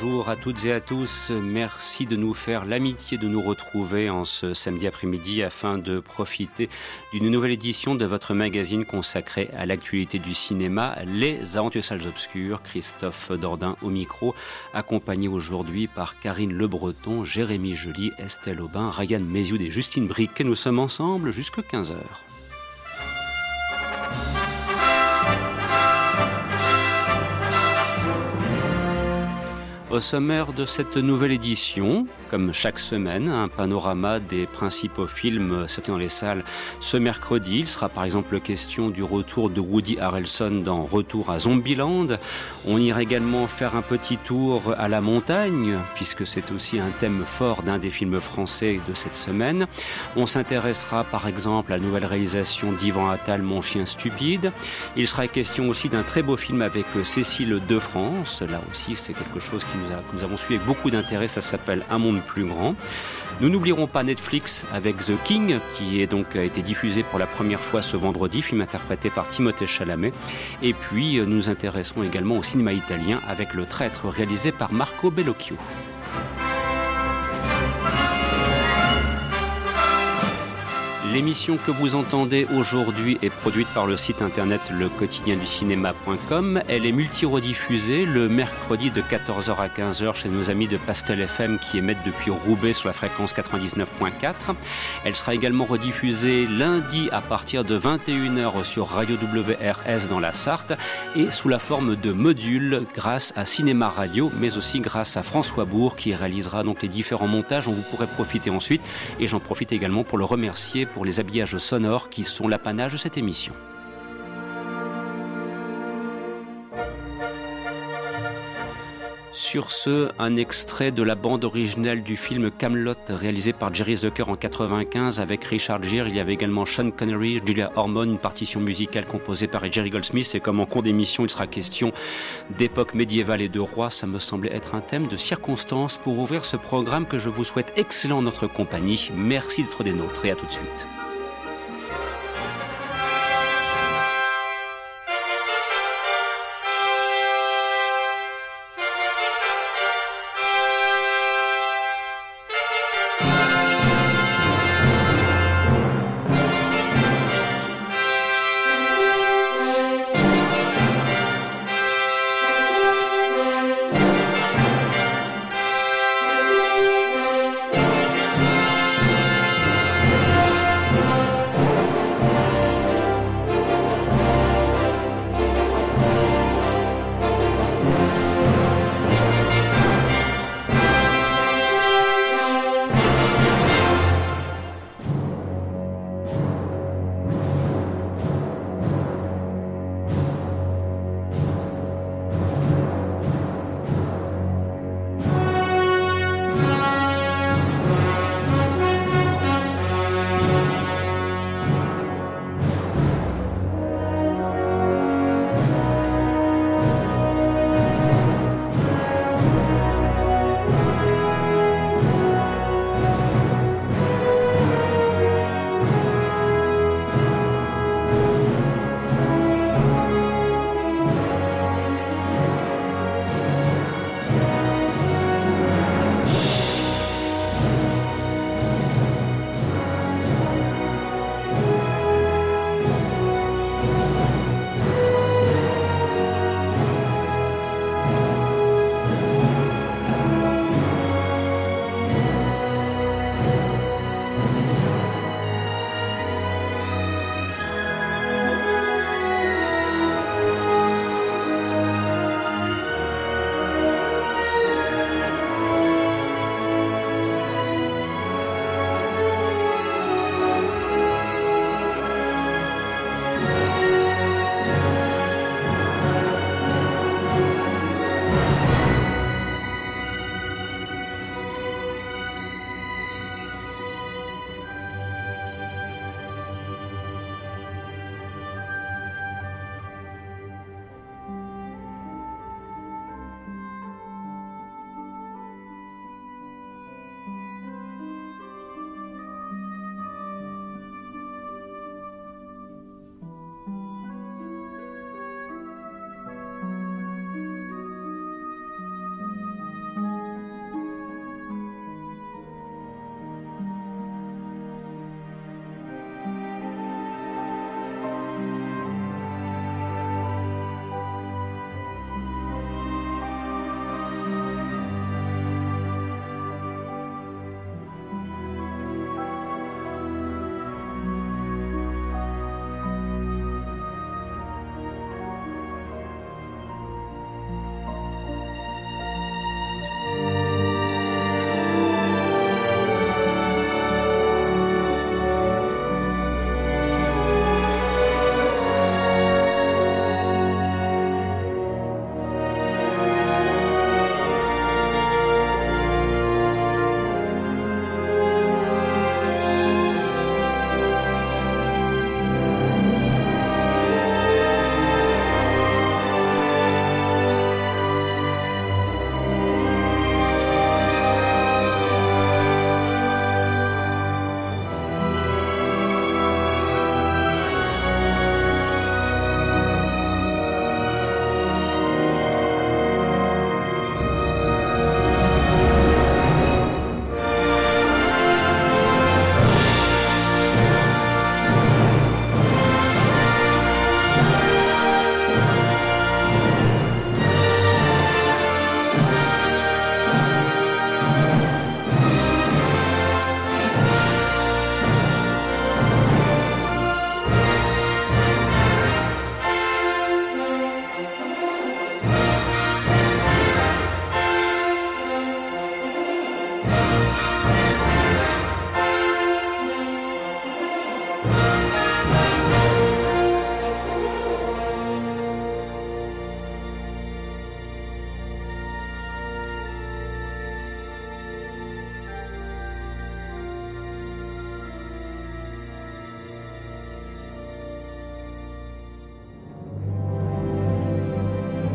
Bonjour à toutes et à tous. Merci de nous faire l'amitié de nous retrouver en ce samedi après-midi afin de profiter d'une nouvelle édition de votre magazine consacré à l'actualité du cinéma, Les Aventures Salles Obscures. Christophe Dordain au micro, accompagné aujourd'hui par Karine Le Breton, Jérémy Joly, Estelle Aubin, Ryan Mézioud et Justine Briquet. Nous sommes ensemble jusqu'à 15h. Au sommaire de cette nouvelle édition, comme chaque semaine, un panorama des principaux films sortis dans les salles ce mercredi. Il sera par exemple question du retour de Woody Harrelson dans Retour à Zombieland. On ira également faire un petit tour à la montagne, puisque c'est aussi un thème fort d'un des films français de cette semaine. On s'intéressera par exemple à la nouvelle réalisation d'Ivan Attal, Mon chien stupide. Il sera question aussi d'un très beau film avec Cécile de France. Là aussi, c'est quelque chose que nous avons suivi avec beaucoup d'intérêt. Ça s'appelle Un monde plus grand. Nous n'oublierons pas Netflix avec The King, qui est donc a été diffusé pour la première fois ce vendredi, film interprété par Timothée Chalamet. Et puis nous nous intéresserons également au cinéma italien avec Le Traître, réalisé par Marco Bellocchio. L'émission que vous entendez aujourd'hui est produite par le site internet lequotidienducinéma.com. Elle est multi-rediffusée le mercredi de 14h à 15h chez nos amis de Pastel FM qui émettent depuis Roubaix sur la fréquence 99.4. Elle sera également rediffusée lundi à partir de 21h sur Radio WRS dans la Sarthe et sous la forme de modules grâce à Cinéma Radio mais aussi grâce à François Bourg qui réalisera donc les différents montages dont vous pourrez profiter ensuite et j'en profite également pour le remercier pour les habillages sonores qui sont l'apanage de cette émission. Sur ce, un extrait de la bande originale du film Camelot réalisé par Jerry Zucker en 95 avec Richard Gere. Il y avait également Sean Connery, Julia Ormond, une partition musicale composée par Jerry Goldsmith. Et comme en cours d'émission, il sera question d'époque médiévale et de roi, ça me semblait être un thème de circonstance pour ouvrir ce programme que je vous souhaite excellent en notre compagnie. Merci d'être des nôtres et à tout de suite.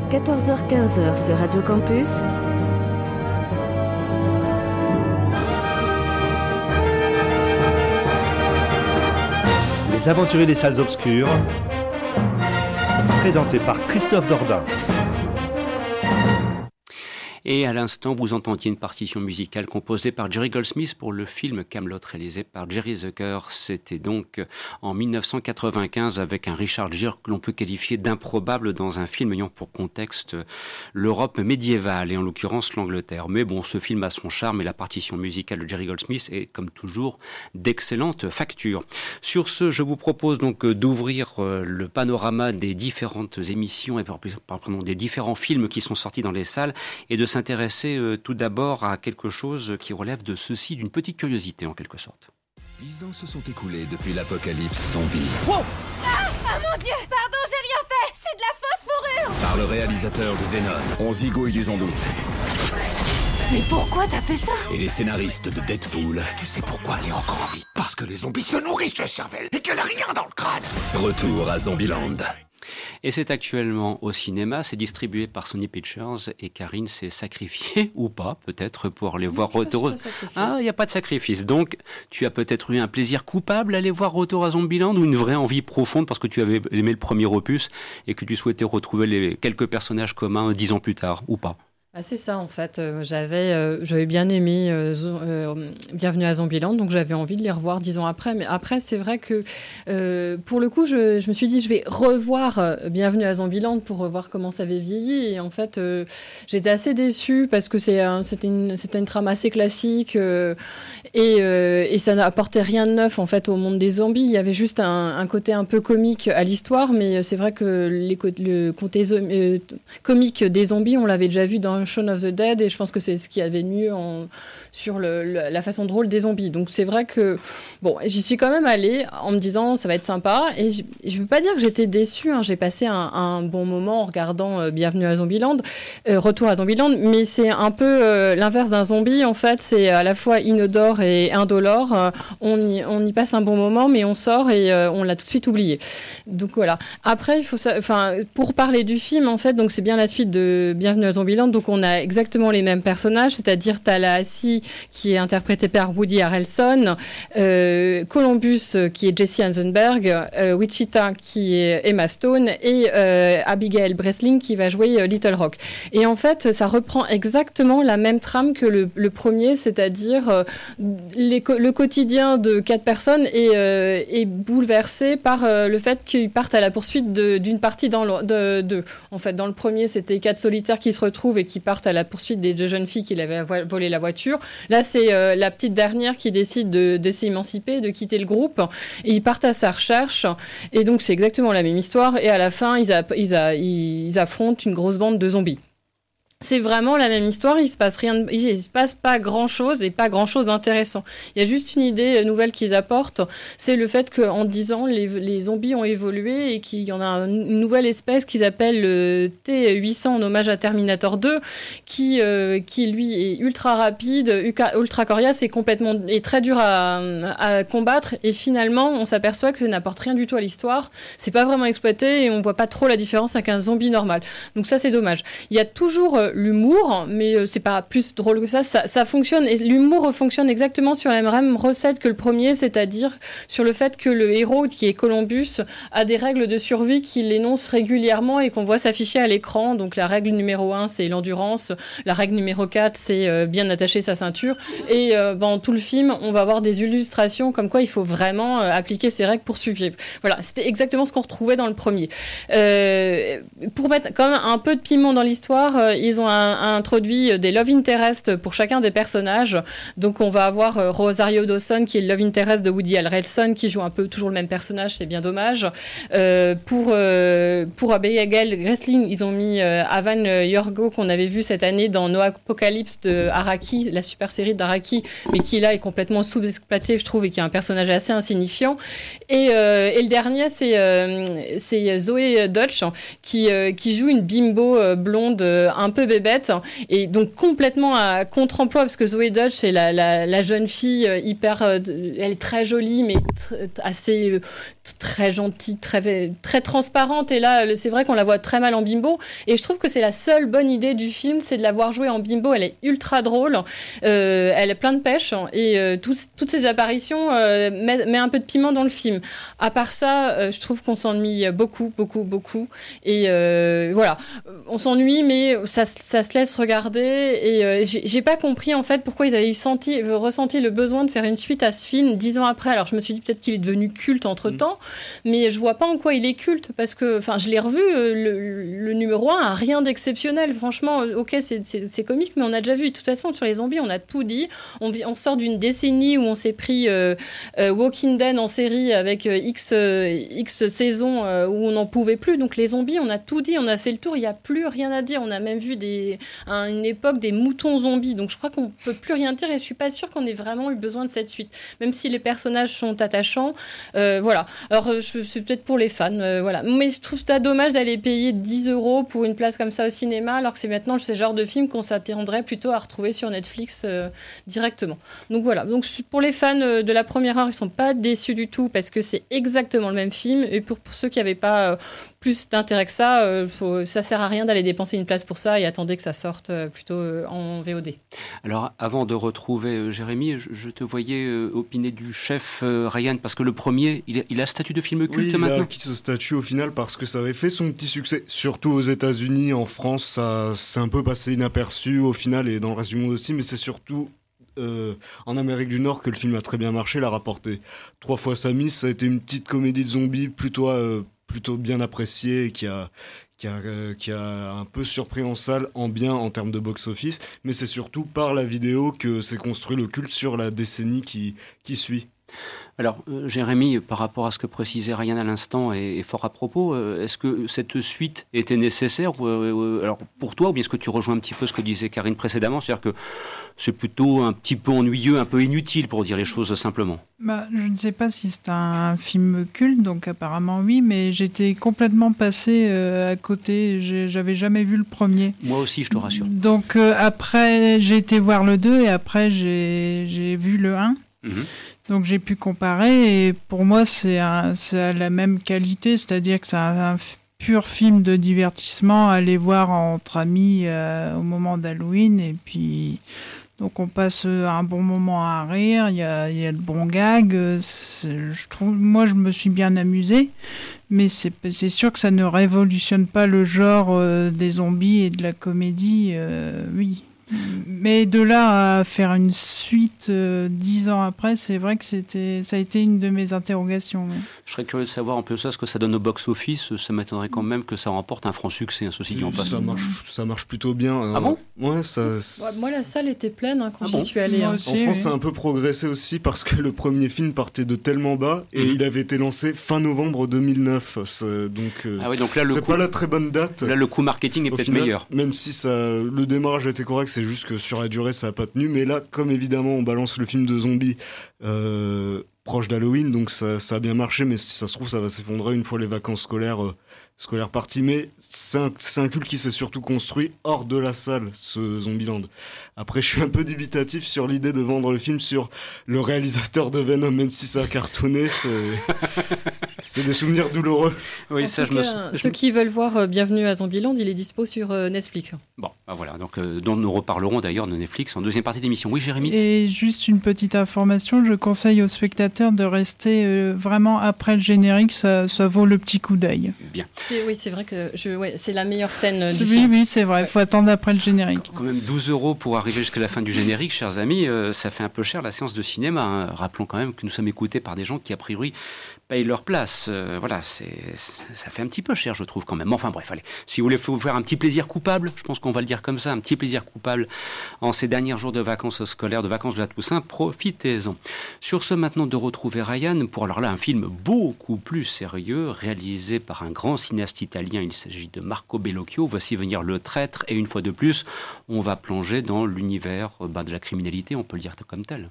14h-15h sur Radio Campus. Les aventuriers des salles obscures. Présenté par Christophe Dordain. Et à l'instant, vous entendiez une partition musicale composée par Jerry Goldsmith pour le film Camelot réalisé par Jerry Zucker. C'était donc en 1995 avec un Richard Gere que l'on peut qualifier d'improbable dans un film ayant pour contexte l'Europe médiévale et en l'occurrence l'Angleterre. Mais bon, ce film a son charme et la partition musicale de Jerry Goldsmith est comme toujours d'excellente facture. Sur ce, je vous propose donc d'ouvrir euh, le panorama des différentes émissions et pardon, des différents films qui sont sortis dans les salles et de s'intéresser euh, tout d'abord à quelque chose qui relève de ceci, d'une petite curiosité en quelque sorte. Dix ans se sont écoulés depuis l'apocalypse zombie. ah, ah mon dieu Pardon, j'ai rien fait C'est de la fausse fourrure Par le réalisateur de Venom. On zigouille des zombies. Mais pourquoi t'as fait ça? Et les scénaristes de Deadpool. Tu sais pourquoi elle est encore en vie Parce que les zombies se nourrissent de cervelle et qu'elle a rien dans le crâne Retour à Zombieland. Et c'est actuellement au cinéma, c'est distribué par Sony Pictures et Karine s'est sacrifiée ou pas peut-être pour les voir retour. Ah, il n'y a pas de sacrifice. Donc tu as peut-être eu un plaisir coupable à aller voir Retour à Zombieland ou une vraie envie profonde parce que tu avais aimé le premier opus et que tu souhaitais retrouver les quelques personnages communs dix ans plus tard ou pas? Ah, c'est ça en fait. Euh, j'avais, euh, j'avais bien aimé euh, Bienvenue à Zombieland, donc j'avais envie de les revoir dix ans après. Mais après, c'est vrai que pour le coup, je, me suis dit, je vais revoir Bienvenue à Zombieland pour revoir comment ça avait vieilli. Et en fait, j'étais assez déçue parce que c'est, c'était, une, une trame assez classique et, et ça n'apportait rien de neuf en fait au monde des zombies. Il y avait juste un, un côté un peu comique à l'histoire, mais c'est vrai que les, le côté comique des zombies, on l'avait déjà vu dans Shaun of the Dead et je pense que c'est ce qui avait mieux en, sur la façon drôle des zombies. Donc c'est vrai que bon, j'y suis quand même allée en me disant ça va être sympa et je ne veux pas dire que j'étais déçue. Hein. J'ai passé un, bon moment en regardant euh, Bienvenue à Zombieland, euh, Retour à Zombieland, mais c'est un peu euh, l'inverse d'un zombie en fait. C'est à la fois inodore et indolore. on, y, on y passe un bon moment, mais on sort et on l'a tout de suite oublié. Donc voilà. Après, il faut enfin pour parler du film en fait, donc c'est bien la suite de Bienvenue à Zombieland. Donc on a exactement les mêmes personnages, c'est-à-dire Tallahassee qui est interprété par Woody Harrelson, euh, Columbus, euh, qui est Jesse Eisenberg, euh, Wichita, qui est Emma Stone, et Abigail Breslin, qui va jouer Little Rock. Et en fait, ça reprend exactement la même trame que le, premier, c'est-à-dire le quotidien de quatre personnes est, est bouleversé par le fait qu'ils partent à la poursuite d'une partie dans le, de, de, En fait, dans le premier, c'était quatre solitaires qui se retrouvent et qui partent à la poursuite des deux jeunes filles qui avaient volé la voiture. Là, c'est euh, la petite dernière qui décide de, s'émanciper, de quitter le groupe. Ils partent à sa recherche. Et donc, c'est exactement la même histoire. Et à la fin, ils affrontent une grosse bande de zombies c'est vraiment la même histoire. Il se passe rien, il se passe pas grand chose et pas grand chose d'intéressant. Il y a juste une idée nouvelle qu'ils apportent, c'est le fait qu'en 10 ans, les, zombies ont évolué et qu'il y en a une nouvelle espèce qu'ils appellent le T800 en hommage à Terminator 2, qui, euh, qui lui est ultra rapide, ultra coriace et complètement est très dur à, à combattre. Et finalement, on s'aperçoit que ça n'apporte rien du tout à l'histoire. C'est pas vraiment exploité et on voit pas trop la différence avec un zombie normal. Donc ça, c'est dommage. Il y a toujours euh, l'humour, mais euh, c'est pas plus drôle que ça. Ça, fonctionne et l'humour fonctionne exactement sur la même recette que le premier, c'est-à-dire sur le fait que le héros, qui est Columbus, a des règles de survie qu'il énonce régulièrement et qu'on voit s'afficher à l'écran. Donc la règle numéro 1, c'est l'endurance. La règle numéro 4, c'est euh, bien attacher sa ceinture. Et euh, dans tout le film, on va avoir des illustrations comme quoi il faut vraiment appliquer ces règles pour survivre. Voilà, c'était exactement ce qu'on retrouvait dans le premier. pour mettre quand même un peu de piment dans l'histoire, ils ont introduit des love interest pour chacun des personnages. Donc on va avoir euh, Rosario Dawson qui est le love interest de Woody Harrelson qui joue un peu toujours le même personnage, c'est bien dommage. Euh, pour euh, pour Abigail Wrestling, ils ont mis Avan Yorgo qu'on avait vu cette année dans No Apocalypse de Araki, la super série d'Araki, mais qui là est complètement sous-exploité, je trouve, et qui est un personnage assez insignifiant. Et, et le dernier, c'est c'est Zoé Dutch qui qui joue une bimbo blonde un peu bébête et donc complètement à contre-emploi parce que Zoé Dodge c'est la, jeune fille euh, hyper, elle est très jolie mais assez très gentille, très très transparente. Et là c'est vrai qu'on la voit très mal en bimbo. Et je trouve que c'est la seule bonne idée du film, c'est de la voir jouer en bimbo. Elle est ultra drôle, elle est plein de pêche et toutes ces apparitions mettent met, un peu de piment dans le film. À part ça, je trouve qu'on s'ennuie beaucoup, beaucoup, beaucoup. Et voilà, on s'ennuie, mais ça, se laisse regarder. Et euh, j'ai pas compris en fait pourquoi ils avaient senti, ressenti le besoin de faire une suite à ce film dix ans après. Alors je me suis dit peut-être qu'il est devenu culte entre temps, mm. mais je vois pas en quoi il est culte parce que, enfin, je l'ai revu. Euh, le, numéro 1 a rien d'exceptionnel. Franchement, euh, ok, c'est comique, mais on a déjà vu. De toute façon, sur les zombies, on a tout dit. On, on sort d'une décennie où on s'est pris Walking Dead en série avec X, X saisons où on n'en pouvait plus. Donc les zombies, on a tout dit, on a fait le tour. Il n'y a plus rien à dire. On a même vu des, à une époque des moutons zombies. Donc je crois qu'on peut plus rien dire et je suis pas sûre qu'on ait vraiment eu besoin de cette suite. Même si les personnages sont attachants. Euh, voilà. Alors euh, c'est peut-être pour les fans. Euh, voilà. Mais je trouve ça dommage d'aller payer 10 euros pour une place comme ça au cinéma alors que c'est maintenant ce genre de film qu'on s'attendrait plutôt à retrouver sur Netflix directement. Donc voilà. Donc pour les fans de la première heure, ils sont pas déçus du tout parce que c'est exactement le même film. Et pour, pour ceux qui n'avaient pas plus d'intérêt que ça, euh, faut, ça sert à rien d'aller dépenser une place pour ça et attendez que ça sorte euh, plutôt euh, en VOD. Alors, avant de retrouver Jérémy, je, te voyais opiner du chef Ryan parce que le premier, il, il a statut de film culte oui, maintenant. Il a acquis ce statut au final parce que ça avait fait son petit succès, surtout aux États-Unis, en France, ça s'est un peu passé inaperçu au final et dans le reste du monde aussi, mais c'est surtout en Amérique du Nord que le film a très bien marché, l'a rapporté trois fois sa mise. Ça a été une petite comédie de zombies plutôt plutôt bien apprécié et qui a, qui euh, un peu surpris en salle, en bien en termes de box-office, mais c'est surtout par la vidéo que s'est construit le culte sur la décennie qui suit. Alors, euh, Jérémy, par rapport à ce que précisait Ryan à l'instant, est, fort à propos. Euh, est-ce que cette suite était nécessaire alors pour toi, ou bien est-ce que tu rejoins un petit peu ce que disait Karine précédemment C'est-à-dire que c'est plutôt un petit peu ennuyeux, un peu inutile, pour dire les choses simplement? Bah, Je ne sais pas si c'est un film culte, donc apparemment oui, mais j'étais complètement passé euh, à côté. J'avais jamais vu le premier. Moi aussi, je te rassure. Donc après, j'ai été voir le 2 et après, j'ai vu le 1. Mhm. Donc j'ai pu comparer et pour moi c'est la même qualité, c'est-à-dire que c'est un, pur film de divertissement à aller voir entre amis euh, au moment d'Halloween et puis donc on passe un bon moment à rire, il y a, y a le bon gag, je trouve, moi je me suis bien amusé, mais c'est sûr que ça ne révolutionne pas le genre euh, des zombies et de la comédie, euh, oui. Mais de là à faire une suite euh, dix ans après, c'est vrai que c'était, ça a été une de mes interrogations. Je serais curieux de savoir un peu ça, ce que ça donne au box-office. Ça m'étonnerait quand même que ça remporte un franc succès, un ceci dit en Ça marche, ça marche plutôt bien. Ah bon? Ouais, ça, Moi, la salle était pleine hein, quand ah j'y suis allé. Hein. en France, ça a un peu progressé aussi parce que le premier film partait de tellement bas et mhm. il avait été lancé fin novembre 2009. Donc, euh, ah oui, donc là, le c'est pas la très bonne date. Là, le coût marketing est peut-être meilleur. Même si ça, le démarrage a été correct, c'est juste que sur la durée, ça n'a pas tenu. Mais là, comme évidemment, on balance le film de zombies euh, proche d'Halloween, donc ça, a bien marché, mais si ça se trouve, ça va s'effondrer une fois les vacances scolaires, euh, scolaires parties. Mais c'est un, un, culte qui s'est surtout construit hors de la salle, ce Zombieland. Après, je suis un peu dubitatif sur l'idée de vendre le film sur le réalisateur de Venom, même si ça a cartonné. C'est des souvenirs douloureux. Oui, ça, je me... Ceux qui veulent voir euh, Bienvenue à Zombieland, il est dispo sur euh, Netflix. Bon, bah voilà, donc euh, dont nous reparlerons d'ailleurs de Netflix en deuxième partie d'émission. Oui, Jérémy? Et juste une petite information, je conseille aux spectateurs de rester vraiment après le générique, ça, ça vaut le petit coup d'œil. Bien. Oui, c'est vrai que ouais, c'est la meilleure scène du oui, film. Oui, c'est vrai, il faut attendre après le générique. Quand même 12 euros pour arriver jusqu'à la fin du générique, chers amis, ça fait un peu cher la séance de cinéma. Hein. Rappelons quand même que nous sommes écoutés par des gens qui, a priori, payent leur place. Euh, voilà, c'est, ça fait un petit peu cher, je trouve, quand même. Enfin bref, allez, si vous voulez vous faire un petit plaisir coupable, je pense qu'on va le dire comme ça, un petit plaisir coupable en ces derniers jours de vacances scolaires, de vacances de la Toussaint, profitez-en. Sur ce, maintenant, de retrouver Ryan pour alors là un film beaucoup plus sérieux, réalisé par un grand cinéaste italien, il s'agit de Marco Bellocchio. Voici venir Le Traître, et une fois de plus, on va plonger dans l'univers euh, bah, de la criminalité, on peut le dire comme tel.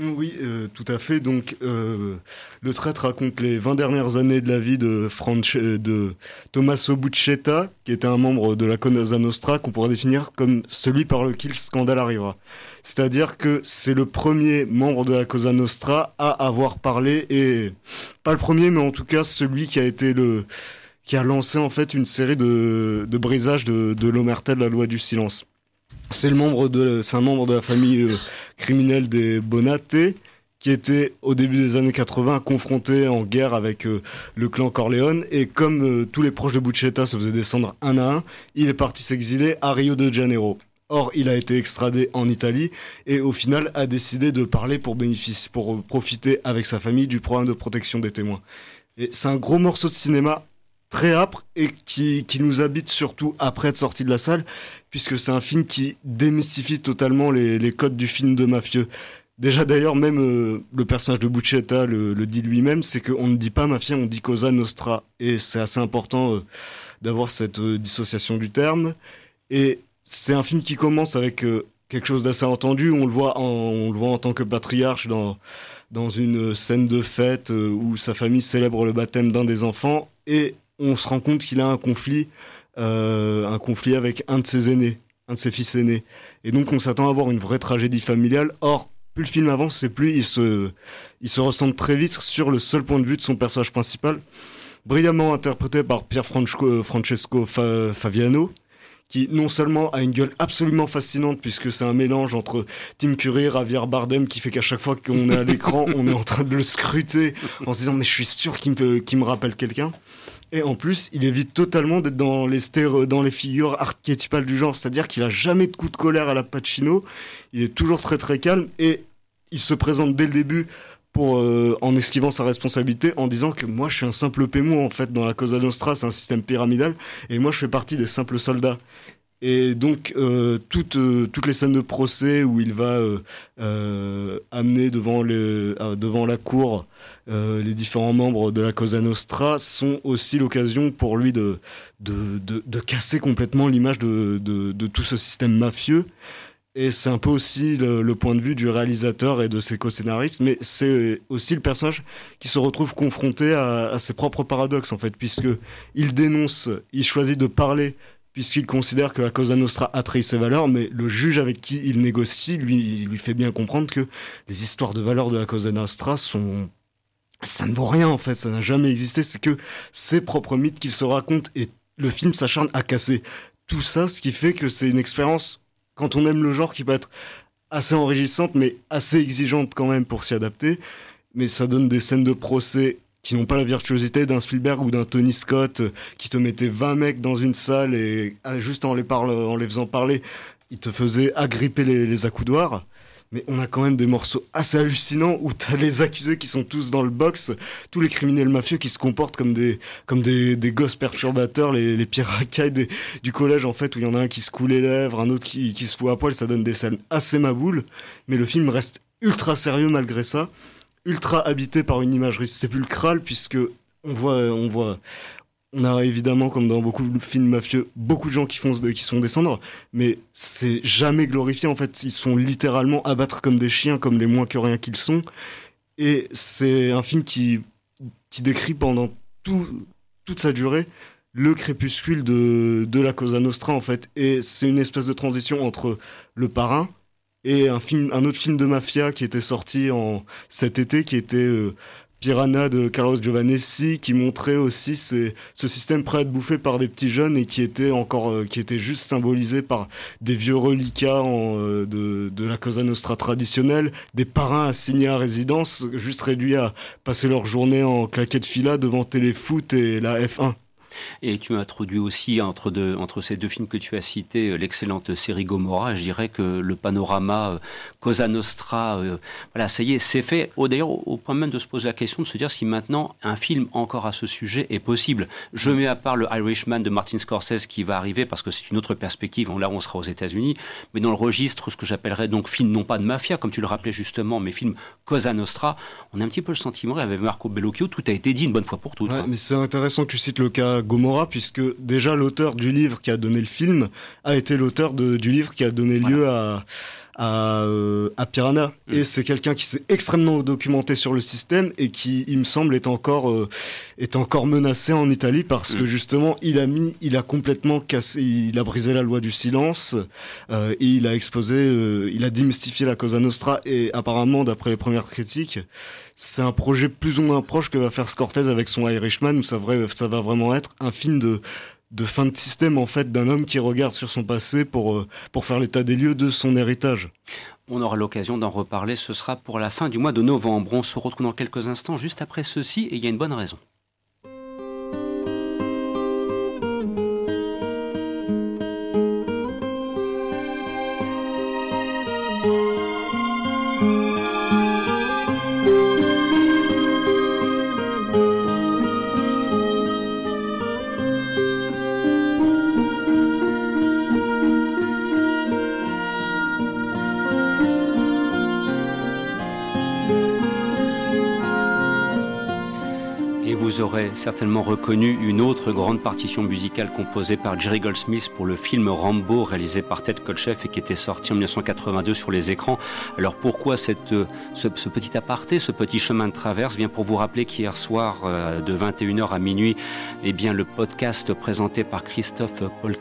Oui, euh, tout à fait. Donc, euh, le traître raconte les 20 dernières années de la vie de, Franch de Tommaso Buccetta, qui était un membre de la Cosa Nostra, qu'on pourrait définir comme celui par lequel le scandale arrivera. C'est-à-dire que c'est le premier membre de la Cosa Nostra à avoir parlé, et pas le premier, mais en tout cas celui qui a été le qui a lancé en fait une série de, de brisages de, de l'omerta de la loi du silence. C'est le membre de, c'est un membre de la famille euh, criminelle des Bonate qui était au début des années 80 confronté en guerre avec euh, le clan Corleone et comme euh, tous les proches de Buccetta se faisaient descendre un à un, il est parti s'exiler à Rio de Janeiro. Or, il a été extradé en Italie et au final a décidé de parler pour bénéfice, pour profiter avec sa famille du programme de protection des témoins. Et c'est un gros morceau de cinéma très âpre et qui, qui nous habite surtout après être sorti de la salle, puisque c'est un film qui démystifie totalement les, les codes du film de mafieux. Déjà d'ailleurs, même euh, le personnage de Buccetta le, le dit lui-même, c'est qu'on ne dit pas mafia, on dit Cosa Nostra. Et c'est assez important euh, d'avoir cette euh, dissociation du terme. Et c'est un film qui commence avec quelque chose d'assez entendu. On le voit en, on le voit en tant que patriarche dans, dans une scène de fête où sa famille célèbre le baptême d'un des enfants. Et on se rend compte qu'il a un conflit, euh, un conflit avec un de ses aînés, un de ses fils aînés. Et donc on s'attend à avoir une vraie tragédie familiale. Or, plus le film avance, c'est plus il se, il se ressent très vite sur le seul point de vue de son personnage principal, brillamment interprété par Pierre Francesco Faviano, qui non seulement a une gueule absolument fascinante puisque c'est un mélange entre Tim Curry, Javier Bardem qui fait qu'à chaque fois qu'on est à l'écran, on est en train de le scruter en se disant mais je suis sûr qu'il me, qu'il me rappelle quelqu'un. Et en plus, il évite totalement d'être dans les dans les figures archétypales du genre, c'est-à-dire qu'il a jamais de coup de colère à la Pacino. Il est toujours très très calme et il se présente dès le début pour euh, en esquivant sa responsabilité en disant que moi je suis un simple pémo en fait dans la Cosa Nostra, c'est un système pyramidal et moi je fais partie des simples soldats. Et donc, euh, toutes, euh, toutes les scènes de procès où il va euh, amener devant, devant la cour les différents membres de la Cosa Nostra sont aussi l'occasion pour lui de, de, de, de casser complètement l'image de, de, tout ce système mafieux. Et c'est un peu aussi le, point de vue du réalisateur et de ses co-scénaristes, mais c'est aussi le personnage qui se retrouve confronté à, à ses propres paradoxes, en fait, puisque il dénonce, il choisit de parler puisqu'il considère que la Cosa Nostra a trahi ses valeurs, mais le juge avec qui il négocie, lui, lui fait bien comprendre que les histoires de valeurs de la Cosa Nostra sont... Ça ne vaut rien en fait, ça n'a jamais existé, c'est que ses propres mythes qu'il se raconte et le film s'acharne à casser tout ça, ce qui fait que c'est une expérience, quand on aime le genre, qui peut être assez enrichissante, mais assez exigeante quand même pour s'y adapter. Mais ça donne des scènes de procès qui n'ont pas la virtuosité d'un Spielberg ou d'un Tony Scott euh, qui te mettait 20 mecs dans une salle et ah, juste en les, parle, en les faisant parler, il te faisait agripper les, accoudoirs. Mais on a quand même des morceaux assez hallucinants où t'as les accusés qui sont tous dans le box, tous les criminels mafieux qui se comportent comme des, comme des, gosses perturbateurs, les, les pires racailles du collège en fait, où il y en a un qui se coule les lèvres, un autre qui, qui se fout à poil, ça donne des scènes assez maboules. Mais le film reste ultra sérieux malgré ça ultra habité par une imagerie sépulcrale puisque on voit, on voit, on a évidemment, comme dans beaucoup de films mafieux, beaucoup de gens qui, font, qui sont descendre, mais c'est jamais glorifié. En fait, ils sont littéralement abattre comme des chiens, comme les moins que rien qu'ils sont. Et c'est un film qui, qui décrit pendant tout, toute sa durée le crépuscule de, de la Cosa Nostra, en fait. Et c'est une espèce de transition entre le parrain, et un film, un autre film de mafia qui était sorti en cet été, qui était euh, Piranha de Carlos Giovannessi, qui montrait aussi ce système prêt à être bouffé par des petits jeunes et qui était encore, euh, qui était juste symbolisé par des vieux reliquats euh, de, la Cosa Nostra traditionnelle, des parrains assignés à résidence, juste réduits à passer leur journée en claquette fila devant Téléfoot et la F1. Et tu as introduit aussi entre, deux, entre ces deux films que tu as cités l'excellente série Gomorrah. Je dirais que le panorama euh, Cosa Nostra, euh, voilà, ça y est, c'est fait. Oh, D'ailleurs, au, point même de se poser la question de se dire si maintenant un film encore à ce sujet est possible. Je mets à part le Irishman de Martin Scorsese qui va arriver parce que c'est une autre perspective. Là, on sera aux États-Unis, mais dans le registre, ce que j'appellerais donc film non pas de mafia, comme tu le rappelais justement, mais film Cosa Nostra, on a un petit peu le sentiment avec Marco Bellocchio, tout a été dit une bonne fois pour toutes. Ouais, mais c'est intéressant que tu cites le cas Gomorrah, puisque déjà l'auteur du livre qui a donné le film a été l'auteur du livre qui a donné lieu à, à, euh, à Piranha. Mm. Et c'est quelqu'un qui s'est extrêmement documenté sur le système et qui, il me semble, est encore, euh, est encore menacé en Italie parce que Mm. justement, il a mis, il a complètement cassé, il a brisé la loi du silence euh, et il a exposé, il a démystifié la Cosa Nostra et apparemment, d'après les premières critiques, c'est un projet plus ou moins proche que va faire Scorsese avec son Irishman où ça, ça va vraiment être un film de de fin de système en fait d'un homme qui regarde sur son passé pour euh, pour faire l'état des lieux de son héritage. On aura l'occasion d'en reparler, ce sera pour la fin du mois de novembre. On se retrouve dans quelques instants juste après ceci et il y a une bonne raison. Vous aurez certainement reconnu une autre grande partition musicale composée par Jerry Goldsmith pour le film Rambo réalisé par Ted Kotcheff et qui était sorti en 1982 sur les écrans. Alors pourquoi cette, euh, ce, petit aparté, ce petit chemin de traverse? Bien pour vous rappeler qu'hier soir euh, de 21h à minuit, eh bien le podcast présenté par Christophe Paul,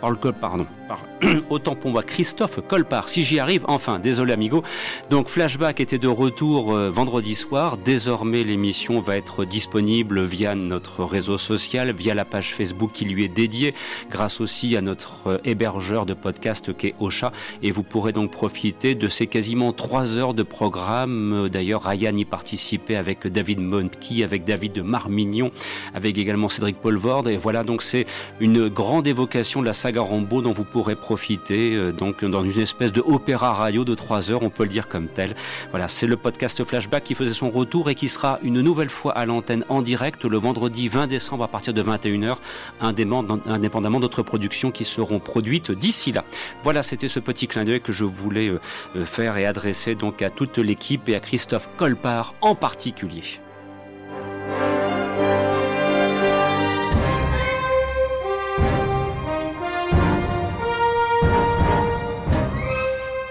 Paul- pardon, par, autant moi Christophe Colpart, si j'y arrive, enfin désolé amigo. Donc Flashback était de retour euh, vendredi soir. Désormais l'émission va être disponible via notre réseau social, via la page Facebook qui lui est dédiée, grâce aussi à notre euh, hébergeur de podcast qui est Ocha. Et vous pourrez donc profiter de ces quasiment trois heures de programme. Euh, D'ailleurs, Ryan y participait avec David Monki, avec David Marmignon, avec également Cédric Polvord. Et voilà, donc c'est une grande évocation de la saga Rambo dont vous pourrez profiter euh, donc dans une espèce de opéra radio de trois heures, on peut le dire comme tel. Voilà, c'est le podcast Flashback qui faisait son retour et qui sera une nouvelle fois à l'antenne en direct le vendredi 20 décembre à partir de 21h, indépendamment d'autres productions qui seront produites d'ici là. Voilà, c'était ce petit clin d'œil que je voulais euh, faire et adresser donc à toute l'équipe et à Christophe Colpart en particulier.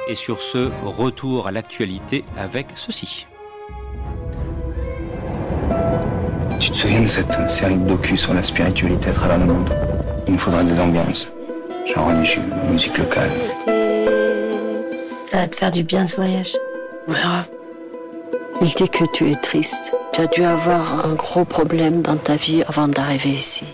Et sur ce, retour à l'actualité avec ceci. Tu te souviens de cette série de docu sur la spiritualité à travers le monde Il nous faudra des ambiances, genre religieux, musique locale. Ça va te faire du bien ce voyage. On verra. Il dit que tu es triste. Tu as dû avoir un gros problème dans ta vie avant d'arriver ici.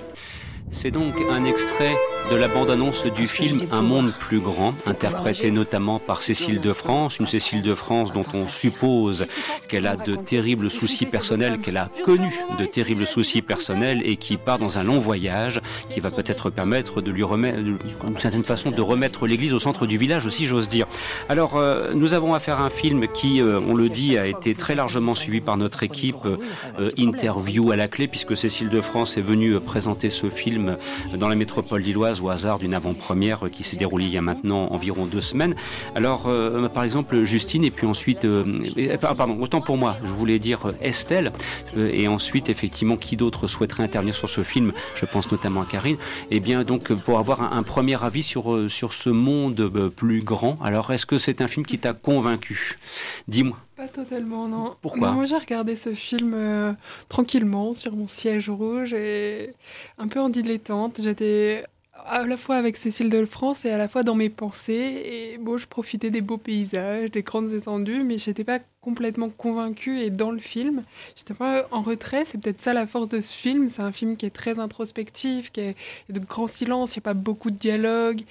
C'est donc un extrait de la bande-annonce du film Un monde plus grand, interprété notamment par Cécile de France, une Cécile de France dont on suppose qu'elle a de terribles soucis personnels, qu'elle a connu de terribles soucis personnels et qui part dans un long voyage qui va peut-être permettre de lui remettre, d'une certaine façon, de remettre l'église au centre du village aussi, j'ose dire. Alors, euh, nous avons affaire à un film qui, euh, on le dit, a été très largement suivi par notre équipe, euh, interview à la clé, puisque Cécile de France est venue présenter ce film dans la métropole lilloise au hasard d'une avant-première qui s'est déroulée il y a maintenant environ deux semaines. Alors, euh, par exemple, Justine, et puis ensuite, euh, et, pardon, autant pour moi, je voulais dire euh, Estelle, et ensuite, effectivement, qui d'autre souhaiterait intervenir sur ce film? Je pense notamment à Karine. Et bien, donc, pour avoir un, un premier avis sur, sur ce monde plus grand, alors est-ce que c'est un film qui t'a convaincu? Dis-moi. Pas totalement, non. Pourquoi? Non, Moi, j'ai regardé ce film euh, tranquillement sur mon siège rouge et un peu en dilettante. J'étais à la fois avec Cécile de France et à la fois dans mes pensées. Et bon, je profitais des beaux paysages, des grandes étendues, mais j'étais pas complètement convaincue et dans le film. J'étais pas en retrait. C'est peut-être ça la force de ce film. C'est un film qui est très introspectif, qui est de grands silences, il n'y a pas beaucoup de dialogue.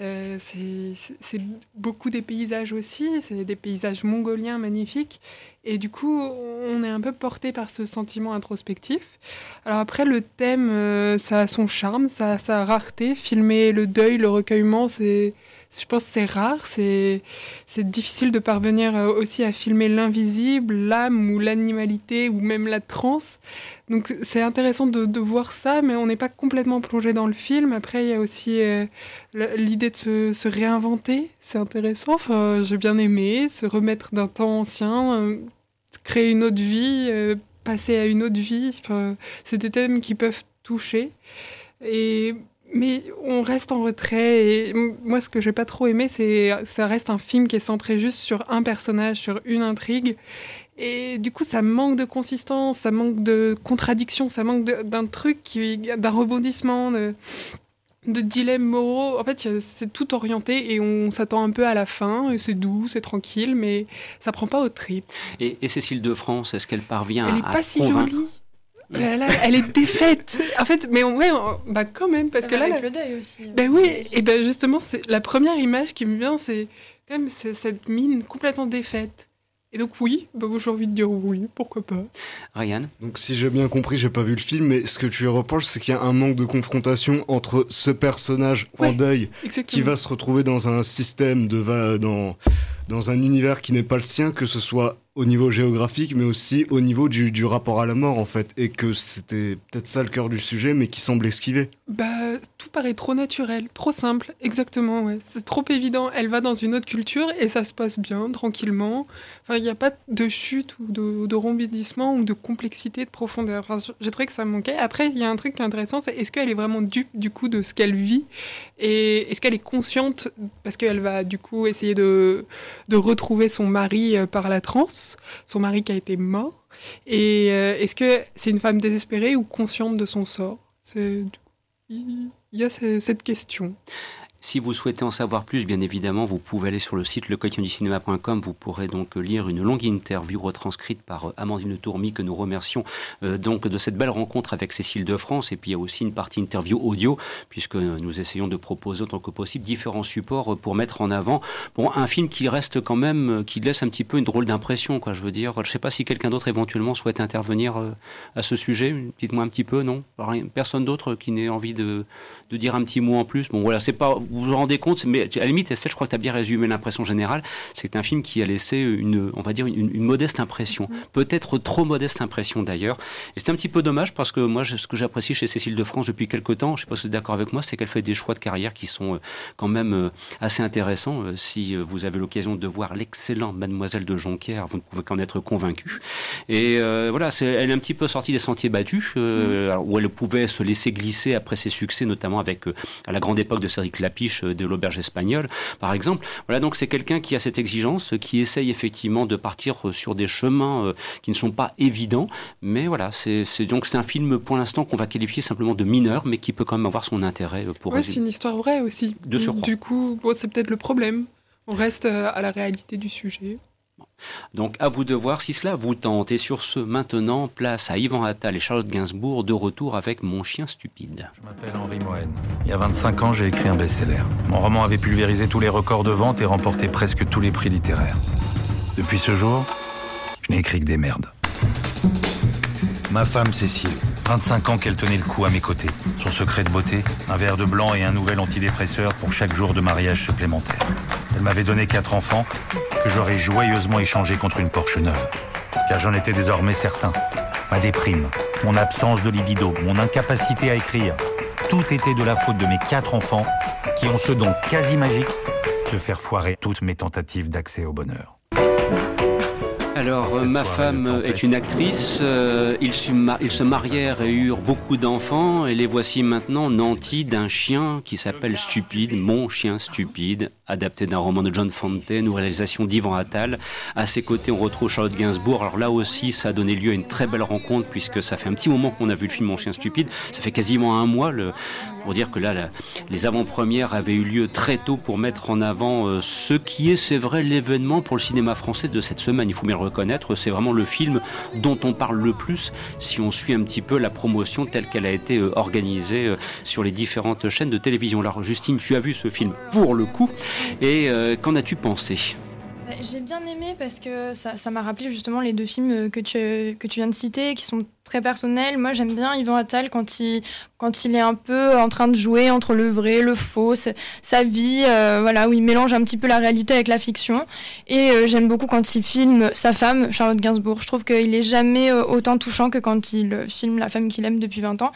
Euh, c'est beaucoup des paysages aussi. C'est des paysages mongoliens magnifiques. Et du coup, on est un peu porté par ce sentiment introspectif. Alors après, le thème, euh, ça a son charme, ça a sa rareté. Filmer le deuil, le recueillement, c'est, je pense que c'est rare. C'est, difficile de parvenir euh, aussi à filmer l'invisible, l'âme ou l'animalité ou même la transe. Donc c'est intéressant de, voir ça, mais on n'est pas complètement plongé dans le film. Après, il y a aussi euh, l'idée de se, réinventer. C'est intéressant. Enfin, j'ai bien aimé se remettre d'un temps ancien, euh, créer une autre vie, passer à une autre vie. Enfin, c'est des thèmes qui peuvent toucher. Et mais on reste en retrait. Et moi, ce que j'ai pas trop aimé, c'est ça reste un film qui est centré juste sur un personnage, sur une intrigue. Et du coup, ça manque de consistance, ça manque de contradiction, ça manque d'un truc, qui, d'un rebondissement, de, de dilemmes moraux. En fait, c'est tout orienté et on s'attend un peu à la fin. C'est doux, c'est tranquille, mais ça prend pas au trip. Et, Cécile de France, est-ce qu'elle parvient Elle est pas si jolie. Elle, est défaite. En fait, mais ouais, bah quand même, parce que là, avec le deuil aussi. Ben oui, et ben justement, c'est la première image qui me vient, c'est quand même cette mine complètement défaite. Et donc oui, bah, j'ai envie de dire oui, pourquoi pas. Ryan Donc si j'ai bien compris, j'ai pas vu le film, mais ce que tu lui reproches, c'est qu'il y a un manque de confrontation entre ce personnage en deuil qui va se retrouver dans un système de va dans dans un univers qui n'est pas le sien, que ce soit au niveau géographique, mais aussi au niveau du, rapport à la mort, en fait. Et que c'était peut-être ça le cœur du sujet, mais qui semble esquiver. Bah, tout paraît trop naturel, trop simple, exactement, ouais. C'est trop évident. Elle va dans une autre culture et ça se passe bien, tranquillement. Enfin, il n'y a pas de chute ou de, de rombidissement ou de complexité, de profondeur. Enfin, j'ai trouvé que ça manquait. Après, il y a un truc qui est intéressant, c'est est-ce qu'elle est vraiment dupe, du coup, de ce qu'elle vit? Et est-ce qu'elle est consciente, parce qu'elle va, du coup, essayer de, de retrouver son mari euh, par la transe son mari qui a été mort. Et euh, est-ce que c'est une femme désespérée ou consciente de son sort? Il y a cette question. Si vous souhaitez en savoir plus, bien évidemment, vous pouvez aller sur le site lequotidienducinéma.com. Vous pourrez donc lire une longue interview retranscrite par euh, Amandine Tourmy, que nous remercions euh, donc de cette belle rencontre avec Cécile de France. Et puis il y a aussi une partie interview audio, puisque nous essayons de proposer autant que possible différents supports pour mettre en avant bon, un film qui reste quand même, euh, qui laisse un petit peu une drôle d'impression. Quoi, je veux dire, je ne sais pas si quelqu'un d'autre éventuellement souhaite intervenir à ce sujet. Dites-moi un petit peu, non? Personne d'autre qui n'ait envie de, de dire un petit mot en plus? Bon, voilà, c'est pas vous vous rendez compte, mais à la limite, Estelle, je crois que tu as bien résumé l'impression générale, c'est que c'est un film qui a laissé une, on va dire, une, modeste impression. Mm-hmm. Peut-être trop modeste impression d'ailleurs. Et c'est un petit peu dommage parce que moi, ce que j'apprécie chez Cécile de France depuis quelques temps, je ne sais pas si vous êtes d'accord avec moi, c'est qu'elle fait des choix de carrière qui sont euh, quand même euh, assez intéressants. Euh, si vous avez l'occasion de voir l'excellent Mademoiselle de Jonquière, vous ne pouvez qu'en être convaincu. Et voilà, elle est un petit peu sortie des sentiers battus, mm-hmm. où elle pouvait se laisser glisser après ses succès, notamment avec à la grande époque de Cédric Lapiche de l'auberge espagnole, par exemple. Voilà, donc c'est quelqu'un qui a cette exigence, qui essaye effectivement de partir sur des chemins euh, qui ne sont pas évidents, mais voilà, c'est donc c'est un film pour l'instant qu'on va qualifier simplement de mineur, mais qui peut quand même avoir son intérêt euh, pour. Ouais, c'est une histoire vraie aussi. De surcroît. Du coup, c'est peut-être le problème. On reste euh, à la réalité du sujet. Donc à vous de voir si cela vous tente. Et sur ce, maintenant, place à Yvan Attal et Charlotte Gainsbourg de retour avec Mon chien stupide. Je m'appelle Henri Mohen. Il y a 25 ans, j'ai écrit un best-seller. Mon roman avait pulvérisé tous les records de vente et remporté presque tous les prix littéraires. Depuis ce jour, je n'ai écrit que des merdes. Ma femme Cécile, 25 ans qu'elle tenait le coup à mes côtés. Son secret de beauté, un verre de blanc et un nouvel antidépresseur pour chaque jour de mariage supplémentaire. Elle m'avait donné quatre enfants que j'aurais joyeusement échangé contre une Porsche neuve. Car j'en étais désormais certain. Ma déprime, mon absence de libido, mon incapacité à écrire, tout était de la faute de mes quatre enfants qui ont ce don quasi magique de faire foirer toutes mes tentatives d'accès au bonheur. Alors, ma femme est une actrice, euh, ils, se marièrent et eurent beaucoup d'enfants, et les voici maintenant nantis d'un chien qui s'appelle Stupide, Mon chien stupide, adapté d'un roman de John Fontaine ou réalisation d'Ivan Attal. À ses côtés, on retrouve Charlotte Gainsbourg. Alors là aussi, ça a donné lieu à une très belle rencontre, puisque ça fait un petit moment qu'on a vu le film Mon chien stupide, ça fait quasiment un mois, le, pour dire que là, les avant-premières avaient eu lieu très tôt pour mettre en avant euh, ce qui est, c'est vrai, l'événement pour le cinéma français de cette semaine. Il faut bien le c'est vraiment le film dont on parle le plus si on suit un petit peu la promotion telle qu'elle a été euh, organisée euh, sur les différentes chaînes de télévision. Alors Justine, tu as vu ce film pour le coup, et qu'en as-tu pensé? J'ai bien aimé parce que ça m'a rappelé justement les deux films que tu, que tu viens de citer, qui sont très personnels. Moi, j'aime bien Yvan Attal quand il, quand il est un peu en train de jouer entre le vrai, le faux, sa vie, euh, voilà, où il mélange un petit peu la réalité avec la fiction. Et euh, j'aime beaucoup quand il filme sa femme, Charlotte Gainsbourg. Je trouve qu'il est jamais euh, autant touchant que quand il filme la femme qu'il aime depuis 20 ans.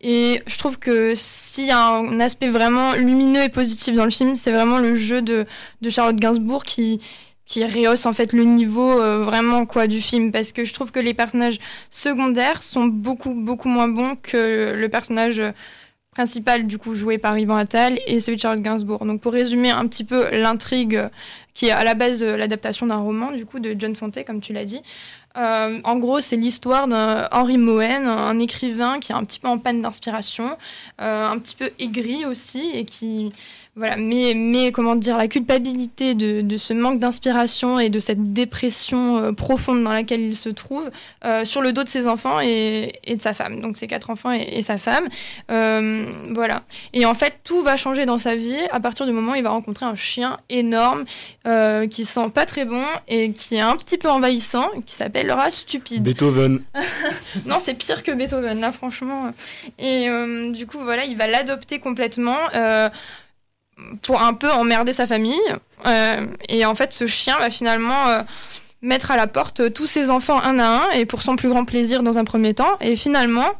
Et je trouve que s'il y a un aspect vraiment lumineux et positif dans le film, c'est vraiment le jeu de Charlotte Gainsbourg qui, qui rehausse en fait le niveau euh, vraiment quoi du film parce que je trouve que les personnages secondaires sont beaucoup beaucoup moins bons que le personnage principal du coup joué par Yvan Attal et celui de Charlotte Gainsbourg. Donc pour résumer un petit peu l'intrigue qui est à la base l'adaptation d'un roman du coup de John Fonte comme tu l'as dit. Euh, en gros, c'est l'histoire d'Henri Mohen, un écrivain qui est un petit peu en panne d'inspiration, euh, un petit peu aigri aussi, et qui voilà, mais, mais comment dire, la culpabilité de, de ce manque d'inspiration et de cette dépression euh, profonde dans laquelle il se trouve euh, sur le dos de ses enfants et, et, de sa femme. Donc ses quatre enfants et, et sa femme. Euh, voilà. Et en fait, tout va changer dans sa vie à partir du moment où il va rencontrer un chien énorme qui sent pas très bon et qui est un petit peu envahissant, qui s'appelle le rat stupide. Beethoven. non, c'est pire que Beethoven, là, franchement. Et du coup, voilà, il va l'adopter complètement pour un peu emmerder sa famille. Euh, et en fait, ce chien va finalement euh, mettre à la porte tous ses enfants un à un, et pour son plus grand plaisir dans un premier temps. Et finalement,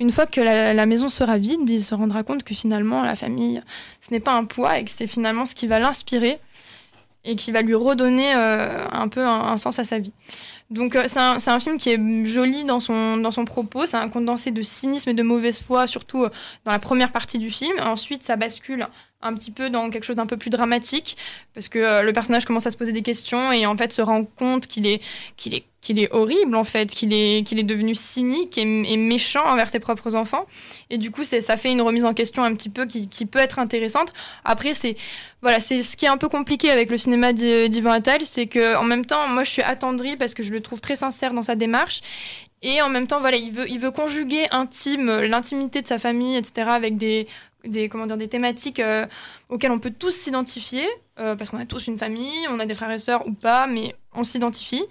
une fois que la, maison sera vide, il se rendra compte que finalement, la famille, ce n'est pas un poids, et que c'est finalement ce qui va l'inspirer, et qui va lui redonner euh, un peu un, un, sens à sa vie. Donc c'est un, un, film qui est joli dans son, dans son propos, c'est un condensé de cynisme et de mauvaise foi, surtout dans la première partie du film. Ensuite, ça bascule un petit peu dans quelque chose d'un peu plus dramatique, parce que euh, le personnage commence à se poser des questions et en fait se rend compte qu'il est, qu'il est, qu'il est horrible, en fait, qu'il est, qu'il est devenu cynique et, méchant envers ses propres enfants. Et du coup, ça fait une remise en question un petit peu qui, qui peut être intéressante. Après, c'est voilà, c'est ce qui est un peu compliqué avec le cinéma d'Ivan Attal, c'est que en même temps, moi, je suis attendrie parce que je le trouve très sincère dans sa démarche. Et en même temps, voilà, il veut, il veut conjuguer intime, l'intimité de sa famille, etc., avec des, des, comment dire, des thématiques euh, auxquelles on peut tous s'identifier, euh, parce qu'on a tous une famille, on a des frères et sœurs ou pas, mais on s'identifie.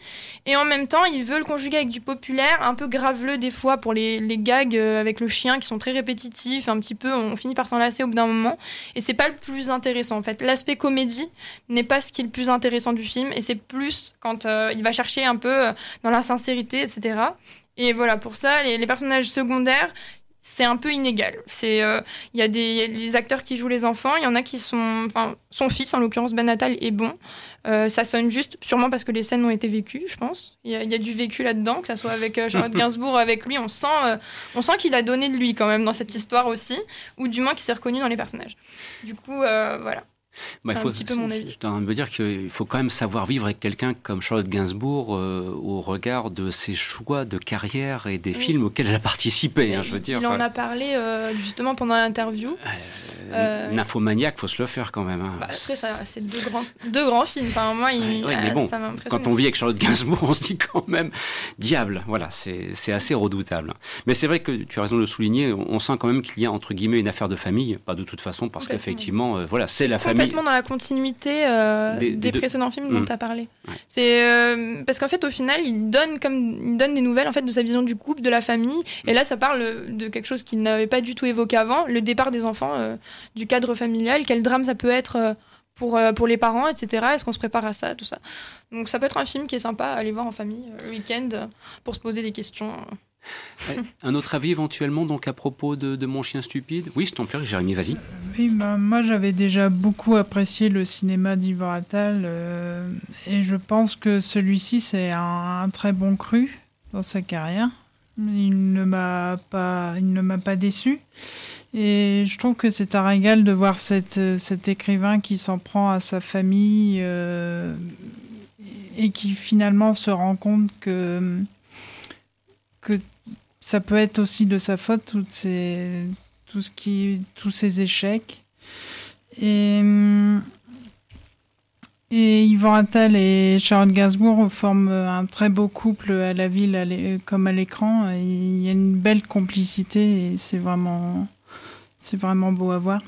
Et en même temps, il veut le conjuguer avec du populaire, un peu graveleux des fois pour les, les gags euh, avec le chien qui sont très répétitifs, un petit peu, on finit par s'en lasser au bout d'un moment. Et c'est pas le plus intéressant en fait. L'aspect comédie n'est pas ce qui est le plus intéressant du film, et c'est plus quand il va chercher un peu dans la sincérité, etc. Et voilà, pour ça, les personnages secondaires, c'est un peu inégal. C'est, il euh, y a des y a les acteurs qui jouent les enfants, il y en a qui sont, enfin, son fils en l'occurrence Ben Natal est bon. Euh, ça sonne juste, sûrement parce que les scènes ont été vécues, je pense. Il y, y, a du vécu là-dedans, que ça soit avec euh, Charlotte Gainsbourg, avec lui, on sent, euh, on sent qu'il a donné de lui quand même dans cette histoire aussi, ou du moins qu'il s'est reconnu dans les personnages. Du coup, voilà. Bah, c'est un petit peu mon avis. Je me dire qu'il faut quand même savoir vivre avec quelqu'un comme Charlotte Gainsbourg euh, au regard de ses choix de carrière et des oui. films auxquels elle a participé. Hein, je veux dire. Il en a parlé euh, justement pendant l'interview. Euh, Nymphomaniac, faut se le faire quand même. Hein. Bah, après, c'est deux grands, deux grands films. Enfin, moi, il, ouais, mais bon, quand on vit avec Charlotte Gainsbourg, on se dit quand même diable. Voilà, c'est assez redoutable. Mais c'est vrai que tu as raison de le souligner. On sent quand même qu'il y a entre guillemets une affaire de famille. Pas de toute façon, parce qu'effectivement, euh, voilà, c'est la famille complètement dans la continuité euh, des, des, des, précédents films dont mmh. tu as parlé. Ouais. C'est euh, parce qu'en fait au final, il donne comme il donne des nouvelles en fait de sa vision du couple, de la famille mmh. et là ça parle de quelque chose qu'il n'avait pas du tout évoqué avant, le départ des enfants euh, du cadre familial, quel drame ça peut être euh, pour, pour les parents, etc. Est-ce qu'on se prépare à ça, tout ça? Donc ça peut être un film qui est sympa à aller voir en famille le week-end pour se poser des questions. Un autre avis éventuellement donc à propos de, Mon chien stupide? Oui, je t'en prie, Jérémy, vas-y. Oui, bah, moi j'avais déjà beaucoup apprécié le cinéma d'Ivan Attal euh, et je pense que celui-ci c'est un, très bon cru dans sa carrière. Il ne m'a pas, il ne m'a pas déçu et je trouve que c'est un régal de voir cet écrivain qui s'en prend à sa famille euh, et qui finalement se rend compte que que ça peut être aussi de sa faute, toutes ces, tout ce qui, tous ces échecs. Et, et Yvan Attal et Charlotte Gainsbourg forment un très beau couple à la ville comme à l'écran. Il y a une belle complicité et c'est vraiment, c'est vraiment beau à voir.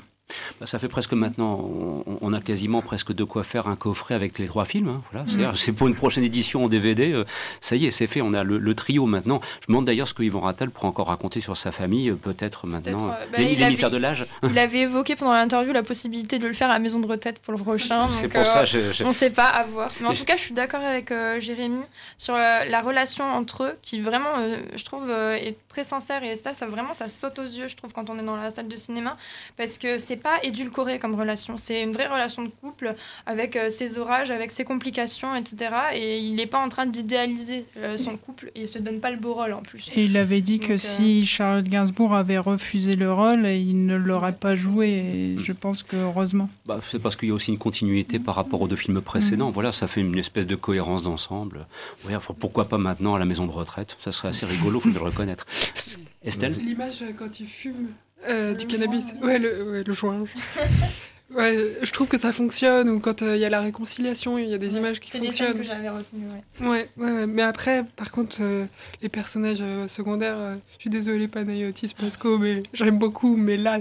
Bah, ça fait presque maintenant, on, a quasiment presque de quoi faire un coffret avec les trois films. Hein, voilà. C'est pour une prochaine édition en DVD. Euh, ça y est, c'est fait. On a le, le, trio maintenant. Je me demande d'ailleurs ce que Yvon Rattal pourra encore raconter sur sa famille, peut-être maintenant. Peut bah, les, l'émissaire de l'âge. Il avait évoqué pendant l'interview la possibilité de le faire à la maison de retraite pour le prochain. C'est pour euh, ça. Je, je... On ne sait pas à voir. Mais en tout cas, je suis d'accord avec euh, Jérémy sur la, la, relation entre eux, qui vraiment, euh, je trouve, est très sincère et ça, ça vraiment, ça saute aux yeux, je trouve, quand on est dans la salle de cinéma, parce que c'est pas édulcoré comme relation. C'est une vraie relation de couple avec euh, ses orages, avec ses complications, etc. Et il n'est pas en train d'idéaliser euh, son couple et il se donne pas le beau rôle en plus. Et il avait dit que euh, si Charlotte Gainsbourg avait refusé le rôle, il ne l'aurait pas joué. Et je pense que heureusement. Bah, c'est parce qu'il y a aussi une continuité par rapport aux deux films précédents. Voilà, ça fait une espèce de cohérence d'ensemble. Ouais, pourquoi pas maintenant à la maison de retraite? Ça serait assez rigolo, faut le reconnaître. Estelle L'image euh, quand il fume euh, du cannabis. Ouais, le, ouais, le joint. Ouais, je trouve que ça fonctionne, ou quand euh, il y a la réconciliation, il y a des images qui C'est les scènes fonctionnent. que j'avais retenues. Ouais. Ouais, ouais, ouais. mais après, par contre, euh, les personnages euh, secondaires, euh, je suis désolée, Panayotis Pasco, mais j'aime beaucoup, mais là,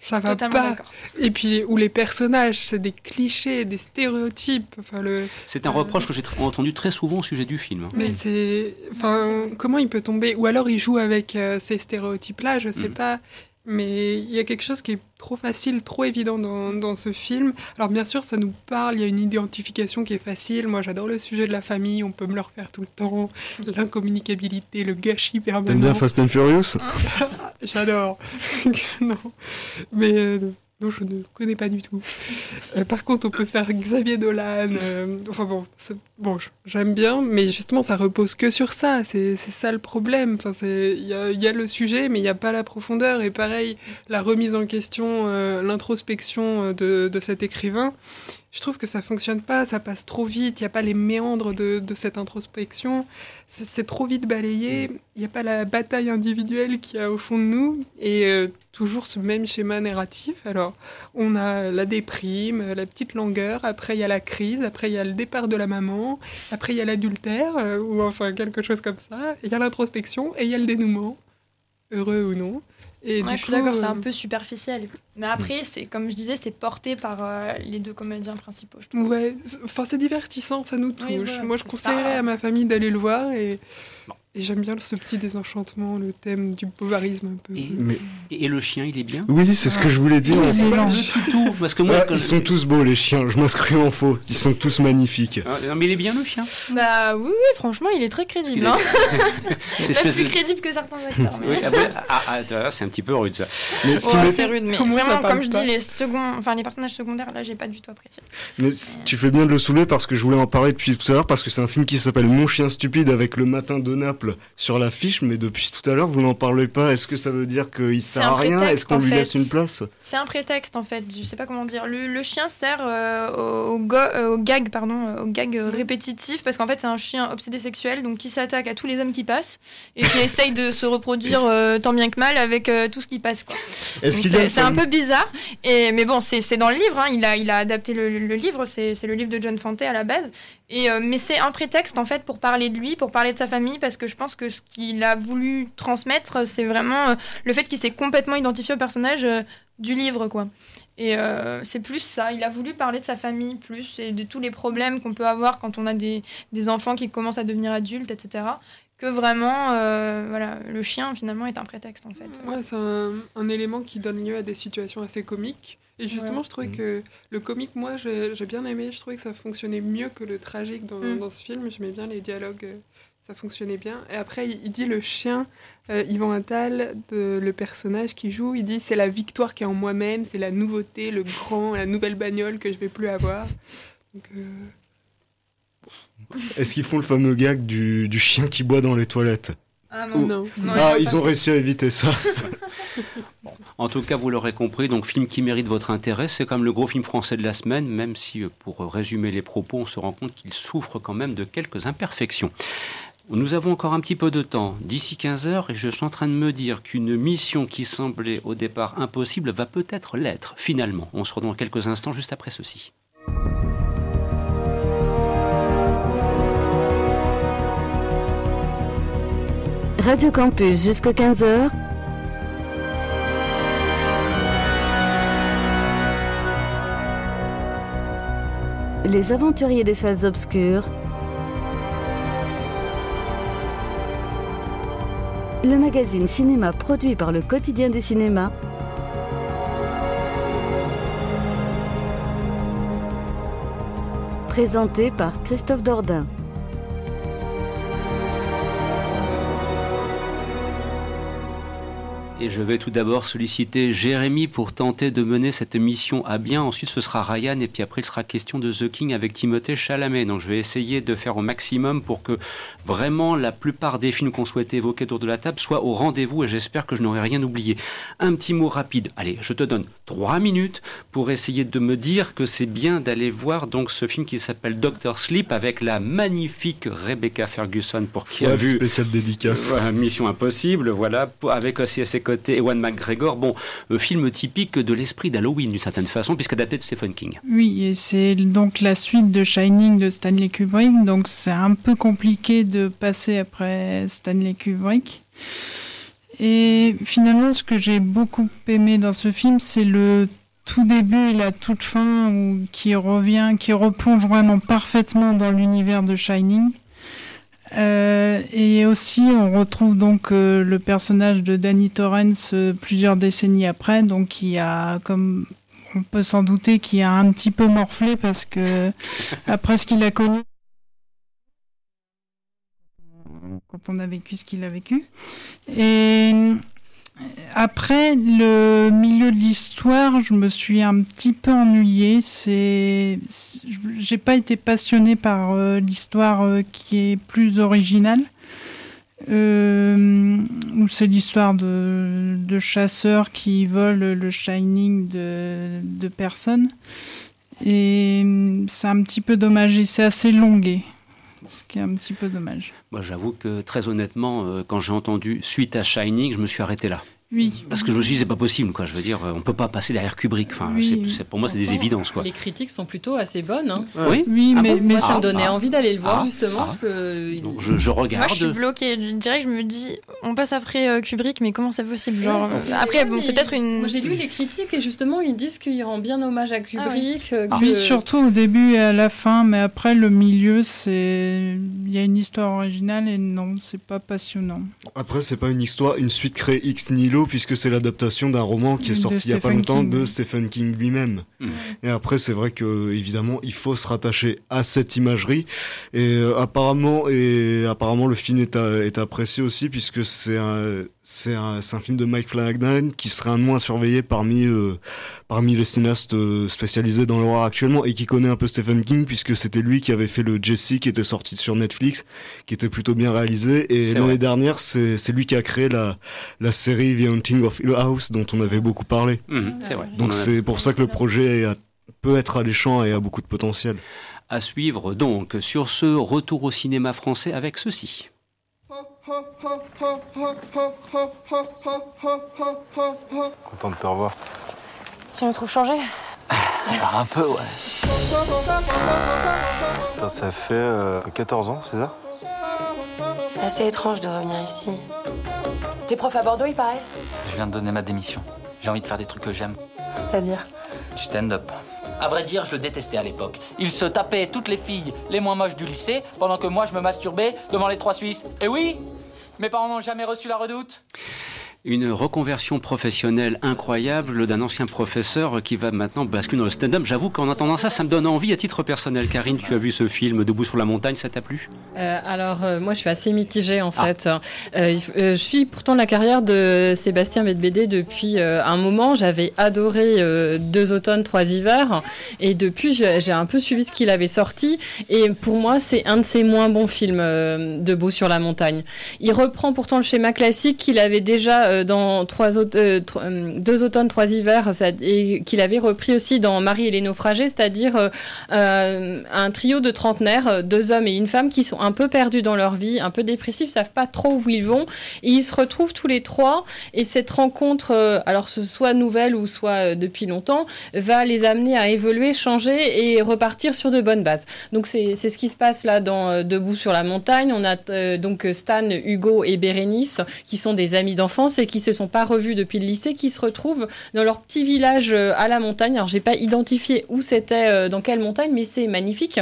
ça va Totalement pas. Et puis, où les personnages, c'est des clichés, des stéréotypes. Enfin, le... C'est un reproche que j'ai entendu très souvent au sujet du film. hein. Mais c'est. Enfin, comment il peut tomber? Ou alors il joue avec euh, ces stéréotypes-là, je sais Mm. pas. Mais il y a quelque chose qui est trop facile, trop évident dans, dans ce film. Alors bien sûr, ça nous parle, il y a une identification qui est facile. Moi, j'adore le sujet de la famille, on peut me le refaire tout le temps. L'incommunicabilité, le gâchis permanent. T'aimes bien Fast and Furious? J'adore. non. Mais euh, non, je ne connais pas du tout. Euh, par contre, on peut faire Xavier Dolan. euh, enfin bon, bon, j'aime bien, mais justement, ça repose que sur ça. C'est ça le problème. Enfin, il y a, y a le sujet, mais il n'y a pas la profondeur. Et pareil, la remise en question, euh, l'introspection de, de cet écrivain. Je trouve que ça fonctionne pas, ça passe trop vite, il n'y a pas les méandres de, cette introspection, c'est trop vite balayé, il n'y a pas la bataille individuelle qu'il y a au fond de nous, et euh, toujours ce même schéma narratif. Alors, on a la déprime, la petite langueur, après il y a la crise, après il y a le départ de la maman, après il y a l'adultère, euh, ou enfin quelque chose comme ça, il y a l'introspection, et il y a le dénouement, heureux ou non. Et Ouais, du je suis coup, d'accord, c'est euh, un peu superficiel. Mais après, c'est comme je disais, c'est porté par euh, les deux comédiens principaux. Je. Ouais, c'est- enfin c'est divertissant, ça nous touche. Oui, voilà. Moi je conseillerais pas- à ma famille d'aller le voir et, et j'aime bien ce petit désenchantement, le thème du bovarisme un peu. Mais- Et, et le chien, il est bien? Oui, c'est ce que je voulais dire. Parce que moi, Ah, quand- ils sont tous beaux, les chiens. Je m'inscris en faux. Ils sont tous magnifiques. Ah, non, mais il est bien le chien. Bah oui, oui, franchement, il est très crédible. Hein. C'est plus de- crédible que certains acteurs. mais- Oui, ah, ah, ah, c'est un petit peu rude ça. Mais ce Ouais, c'est rude, mais Comment vraiment, comme je dis, les seconds, enfin les personnages secondaires, là, j'ai pas du tout apprécié. Mais tu fais bien de le soulever parce que je voulais en parler depuis tout à l'heure parce que c'est un film qui s'appelle Mon chien stupide avec le matin de Sur l'affiche mais depuis tout à l'heure vous n'en parlez pas. Est-ce que ça veut dire qu'il sert à rien? Est-ce qu'on lui fait. laisse une place? C'est un prétexte en fait, je sais pas comment dire. Le, le chien sert euh, au, go- euh, au gag, pardon, euh, au gag répétitif parce qu'en fait c'est un chien obsédé sexuel donc qui s'attaque à tous les hommes qui passent et qui essaye de se reproduire euh, tant bien que mal avec tout ce qui passe C'est un peu bizarre et mais bon c'est dans le livre, hein, il a il a adapté le, le livre, c'est le livre de John Fante à la base euh, mais c'est un prétexte en fait pour parler de lui, pour parler de sa famille parce que je pense que ce qu'il a voulu transmettre c'est vraiment euh, le fait qu'il s'est complètement identifié au personnage euh, du livre, quoi. Et euh, c'est plus ça, il a voulu parler de sa famille plus et de tous les problèmes qu'on peut avoir quand on a des, des enfants qui commencent à devenir adultes, etc. Que vraiment, euh, voilà, le chien finalement est un prétexte en fait. Ouais, c'est un, un élément qui donne lieu à des situations assez comiques. Et justement, Ouais. je trouvais que le comique, moi, j'ai j'ai bien aimé. Je trouvais que ça fonctionnait mieux que le tragique dans, Mm. dans ce film. J'aimais bien les dialogues, euh, ça fonctionnait bien. Et après, il, il dit le chien, euh, Yvan Attal, de, le personnage qui joue, il dit c'est la victoire qui est en moi-même, c'est la nouveauté, le grand, la nouvelle bagnole que je vais plus avoir. Donc, euh, Est-ce qu'ils font le fameux gag du, du chien qui boit dans les toilettes Ah Ou- non. Non, Ah, ils ont réussi à éviter ça. En tout cas, vous l'aurez compris, donc film qui mérite votre intérêt, c'est comme le gros film français de la semaine, même si, euh, pour euh, résumer les propos, on se rend compte qu'il souffre quand même de quelques imperfections. Nous avons encore un petit peu de temps, d'ici 15 heures, et je suis en train de me dire qu'une mission qui semblait au départ impossible va peut-être l'être, finalement. On se retrouve dans quelques instants, juste après ceci. Radio Campus jusqu'à 15h. Les aventuriers des salles obscures. Le magazine cinéma produit par le quotidien du cinéma. Présenté par Christophe Dordain. Et je vais tout d'abord solliciter Jérémy pour tenter de mener cette mission à bien. Ensuite, ce sera Ryan et puis après, il sera question de The King avec Timothée Chalamet. Donc, je vais essayer de faire au maximum pour que vraiment la plupart des films qu'on souhaitait évoquer autour de la table soient au rendez-vous et j'espère que je n'aurai rien oublié. Un petit mot rapide. Allez, je te donne trois minutes pour essayer de me dire que c'est bien d'aller voir donc ce film qui s'appelle Doctor Sleep avec la magnifique Rebecca Ferguson pour qui a vu spécial dédicace. Mission Impossible, voilà, avec aussi ses côté Ewan McGregor. Bon, euh, film typique de l'esprit d'Halloween d'une certaine façon, puisqu'adapté de Stephen King. Oui, et c'est donc la suite de Shining de Stanley Kubrick, donc c'est un peu compliqué de passer après Stanley Kubrick. Et finalement, ce que j'ai beaucoup aimé dans ce film, c'est le tout début et la toute fin qui revient, qui replonge vraiment parfaitement dans l'univers de Shining. Euh, et aussi, on retrouve donc euh, le personnage de Danny Torrance euh, plusieurs décennies après, donc qui a, comme on peut s'en douter, qui a un petit peu morflé parce que après ce qu'il a connu, quand on a vécu ce qu'il a vécu. Et après le milieu de l'histoire, je me suis un petit peu ennuyée. C'est, j'ai pas été passionnée par euh, l'histoire euh, qui est plus originale. Euh, c'est l'histoire de, de, chasseurs qui volent le shining de, de personnes. Et c'est un petit peu dommage et c'est assez longué ce qui est un petit peu dommage. Moi, j'avoue que très honnêtement, quand j'ai entendu suite à Shining, je me suis arrêté là. Oui. Parce que je me suis dit, c'est pas possible, quoi. Je veux dire, on peut pas passer derrière Kubrick. Enfin, pour moi, c'est des évidences, quoi. Les critiques sont plutôt assez bonnes. Hein. Oui, oui ah mais, bon mais moi, ça ah, me donnait ah, envie d'aller le voir, ah, justement. ah. Parce que... Donc, je, je, regarde. Moi, je suis bloquée. Direct, je me dis, on passe après euh, Kubrick, mais comment c'est possible Genre, Après, bon, c'est peut-être une. J'ai lu les critiques et justement, ils disent qu'il rend bien hommage à Kubrick. Ah, oui. oui, surtout au début et à la fin, mais après, le milieu, c'est. Il y a une histoire originale et non, c'est pas passionnant. Après, c'est pas une histoire, une suite créée ex nihilo, puisque c'est l'adaptation d'un roman qui est sorti il y a pas longtemps King. de Stephen King lui-même. Mmh. Et après, c'est vrai que évidemment, il faut se rattacher à cette imagerie. Et euh, apparemment, et apparemment, le film est, à, est apprécié aussi puisque c'est un, c'est un, un, film de Mike Flanagan qui serait un moins surveillé parmi euh, parmi les cinéastes euh, spécialisés dans l'horreur actuellement et qui connaît un peu Stephen King puisque c'était lui qui avait fait le Jesse qui était sorti sur Netflix, qui était plutôt bien réalisé. Et l'année dernière, c'est c'est lui qui a créé la la série The Haunting of Hill House dont on avait beaucoup parlé. Mmh, c'est vrai. Donc c'est pour ça que le projet a, peut être alléchant et a beaucoup de potentiel. À suivre donc sur ce retour au cinéma français avec ceci. Content de te revoir. Tu me trouves changé? Alors un peu, ouais. Putain, ça fait euh, 14 ans, c'est ça? C'est assez étrange de revenir ici. T'es prof à Bordeaux, il paraît? Je viens de donner ma démission. J'ai envie de faire des trucs que j'aime. C'est-à-dire? Du stand-up. À vrai dire, je le détestais à l'époque. Il se tapait toutes les filles les moins moches du lycée, pendant que moi je me masturbais devant les trois Suisses. Et oui Mes parents n'ont jamais reçu la redoute? Une reconversion professionnelle incroyable d'un ancien professeur qui va maintenant basculer dans le stand-up. J'avoue qu'en entendant ça, ça me donne envie à titre personnel. Karine, tu as vu ce film Debout sur la montagne, ça t'a plu? Euh, Alors, euh, moi, je suis assez mitigée en fait. Ah. Euh, je suis pourtant la carrière de Sébastien Medbédé depuis un moment. J'avais adoré Deux automnes, trois hivers. Et depuis, j'ai un peu suivi ce qu'il avait sorti. Et pour moi, c'est un de ses moins bons films, Debout sur la montagne. Il reprend pourtant le schéma classique qu'il avait déjà dans trois autres, euh, deux automnes, trois hivers, et qu'il avait repris aussi dans Marie et les naufragés, c'est-à-dire euh, euh, un trio de trentenaires, deux hommes et une femme qui sont un peu perdus dans leur vie, un peu dépressifs, savent pas trop où ils vont, ils se retrouvent tous les trois, et cette rencontre, alors ce soit nouvelle ou soit depuis longtemps, va les amener à évoluer, changer et repartir sur de bonnes bases. Donc c'est ce qui se passe là dans Debout sur la montagne. On a donc Stan, Hugo et Bérénice qui sont des amis d'enfance et qui se sont pas revus depuis le lycée, qui se retrouvent dans leur petit village à la montagne. Alors j'ai pas identifié où c'était, dans quelle montagne, mais c'est magnifique.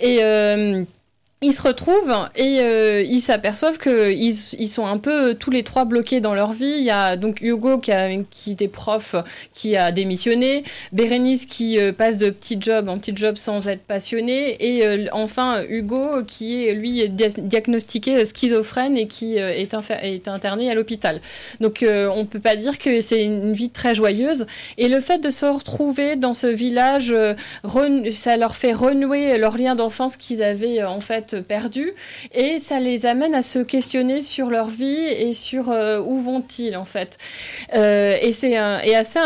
Et euh, ils se retrouvent et euh, ils s'aperçoivent qu'ils ils sont un peu tous les trois bloqués dans leur vie. Il y a donc Hugo qui, a, était prof, qui a démissionné, Bérénice qui euh, passe de petit job en petit job sans être passionné, et euh, enfin Hugo qui est lui diagnostiqué schizophrène et qui est, est, interné à l'hôpital. Donc on peut pas dire que c'est une vie très joyeuse. Et le fait de se retrouver dans ce village, ça leur fait renouer leur lien d'enfance qu'ils avaient en fait perdus et ça les amène à se questionner sur leur vie et sur euh, où vont-ils en fait. Euh, et c'est assez,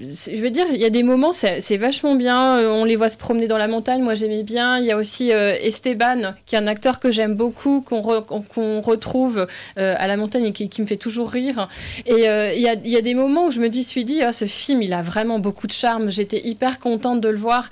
je veux dire, il y a des moments, c'est vachement bien. Euh, on les voit se promener dans la montagne. Moi, j'aimais bien. Il y a aussi Esteban, qui est un acteur que j'aime beaucoup, qu'on retrouve à la montagne et qui, me fait toujours rire. Et il y a, des moments où je me dis, suis dit, ah, ce film, il a vraiment beaucoup de charme. J'étais hyper contente de le voir.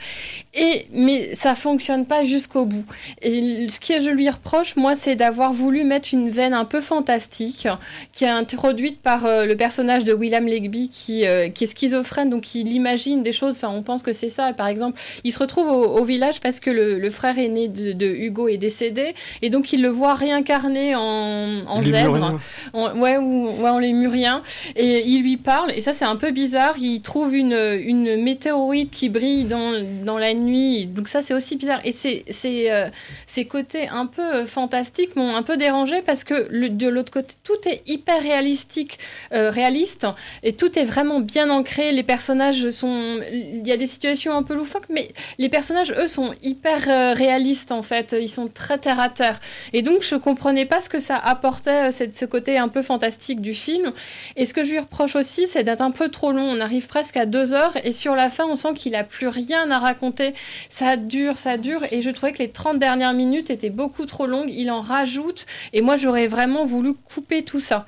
Et mais ça fonctionne pas jusqu'au bout. Et ce que je lui reproche, moi, c'est d'avoir voulu mettre une veine un peu fantastique, qui est introduite par euh, le personnage de William Legby, euh, qui est schizophrène, donc il imagine des choses, enfin, on pense que c'est ça. Par exemple, il se retrouve au, village parce que le, frère aîné de, de, Hugo est décédé, et donc il le voit réincarné en, en zèbre, ouais, ou ouais, en lémurien, et il lui parle, et ça, c'est un peu bizarre. Il trouve une, une météorite qui brille dans, dans la nuit, donc ça, c'est aussi bizarre. Et c'est, c'est, euh, ces côtés un peu euh, fantastiques m'ont un peu dérangé parce que de l'autre côté, tout est hyper réalistique, euh, réaliste, et tout est vraiment bien ancré. Les personnages sont. Il y a des situations un peu loufoques, mais les personnages, eux, sont hyper euh, réalistes en fait. Ils sont très terre à terre. Et donc, je comprenais pas ce que ça apportait, ce côté un peu fantastique du film. Et ce que je lui reproche aussi, c'est d'être un peu trop long. On arrive presque à deux heures, et sur la fin, on sent qu'il a plus rien à raconter. Ça dure, ça dure, et je trouvais que les 30 dernières minutes était beaucoup trop longue. Il en rajoute. Et moi, j'aurais vraiment voulu couper tout ça.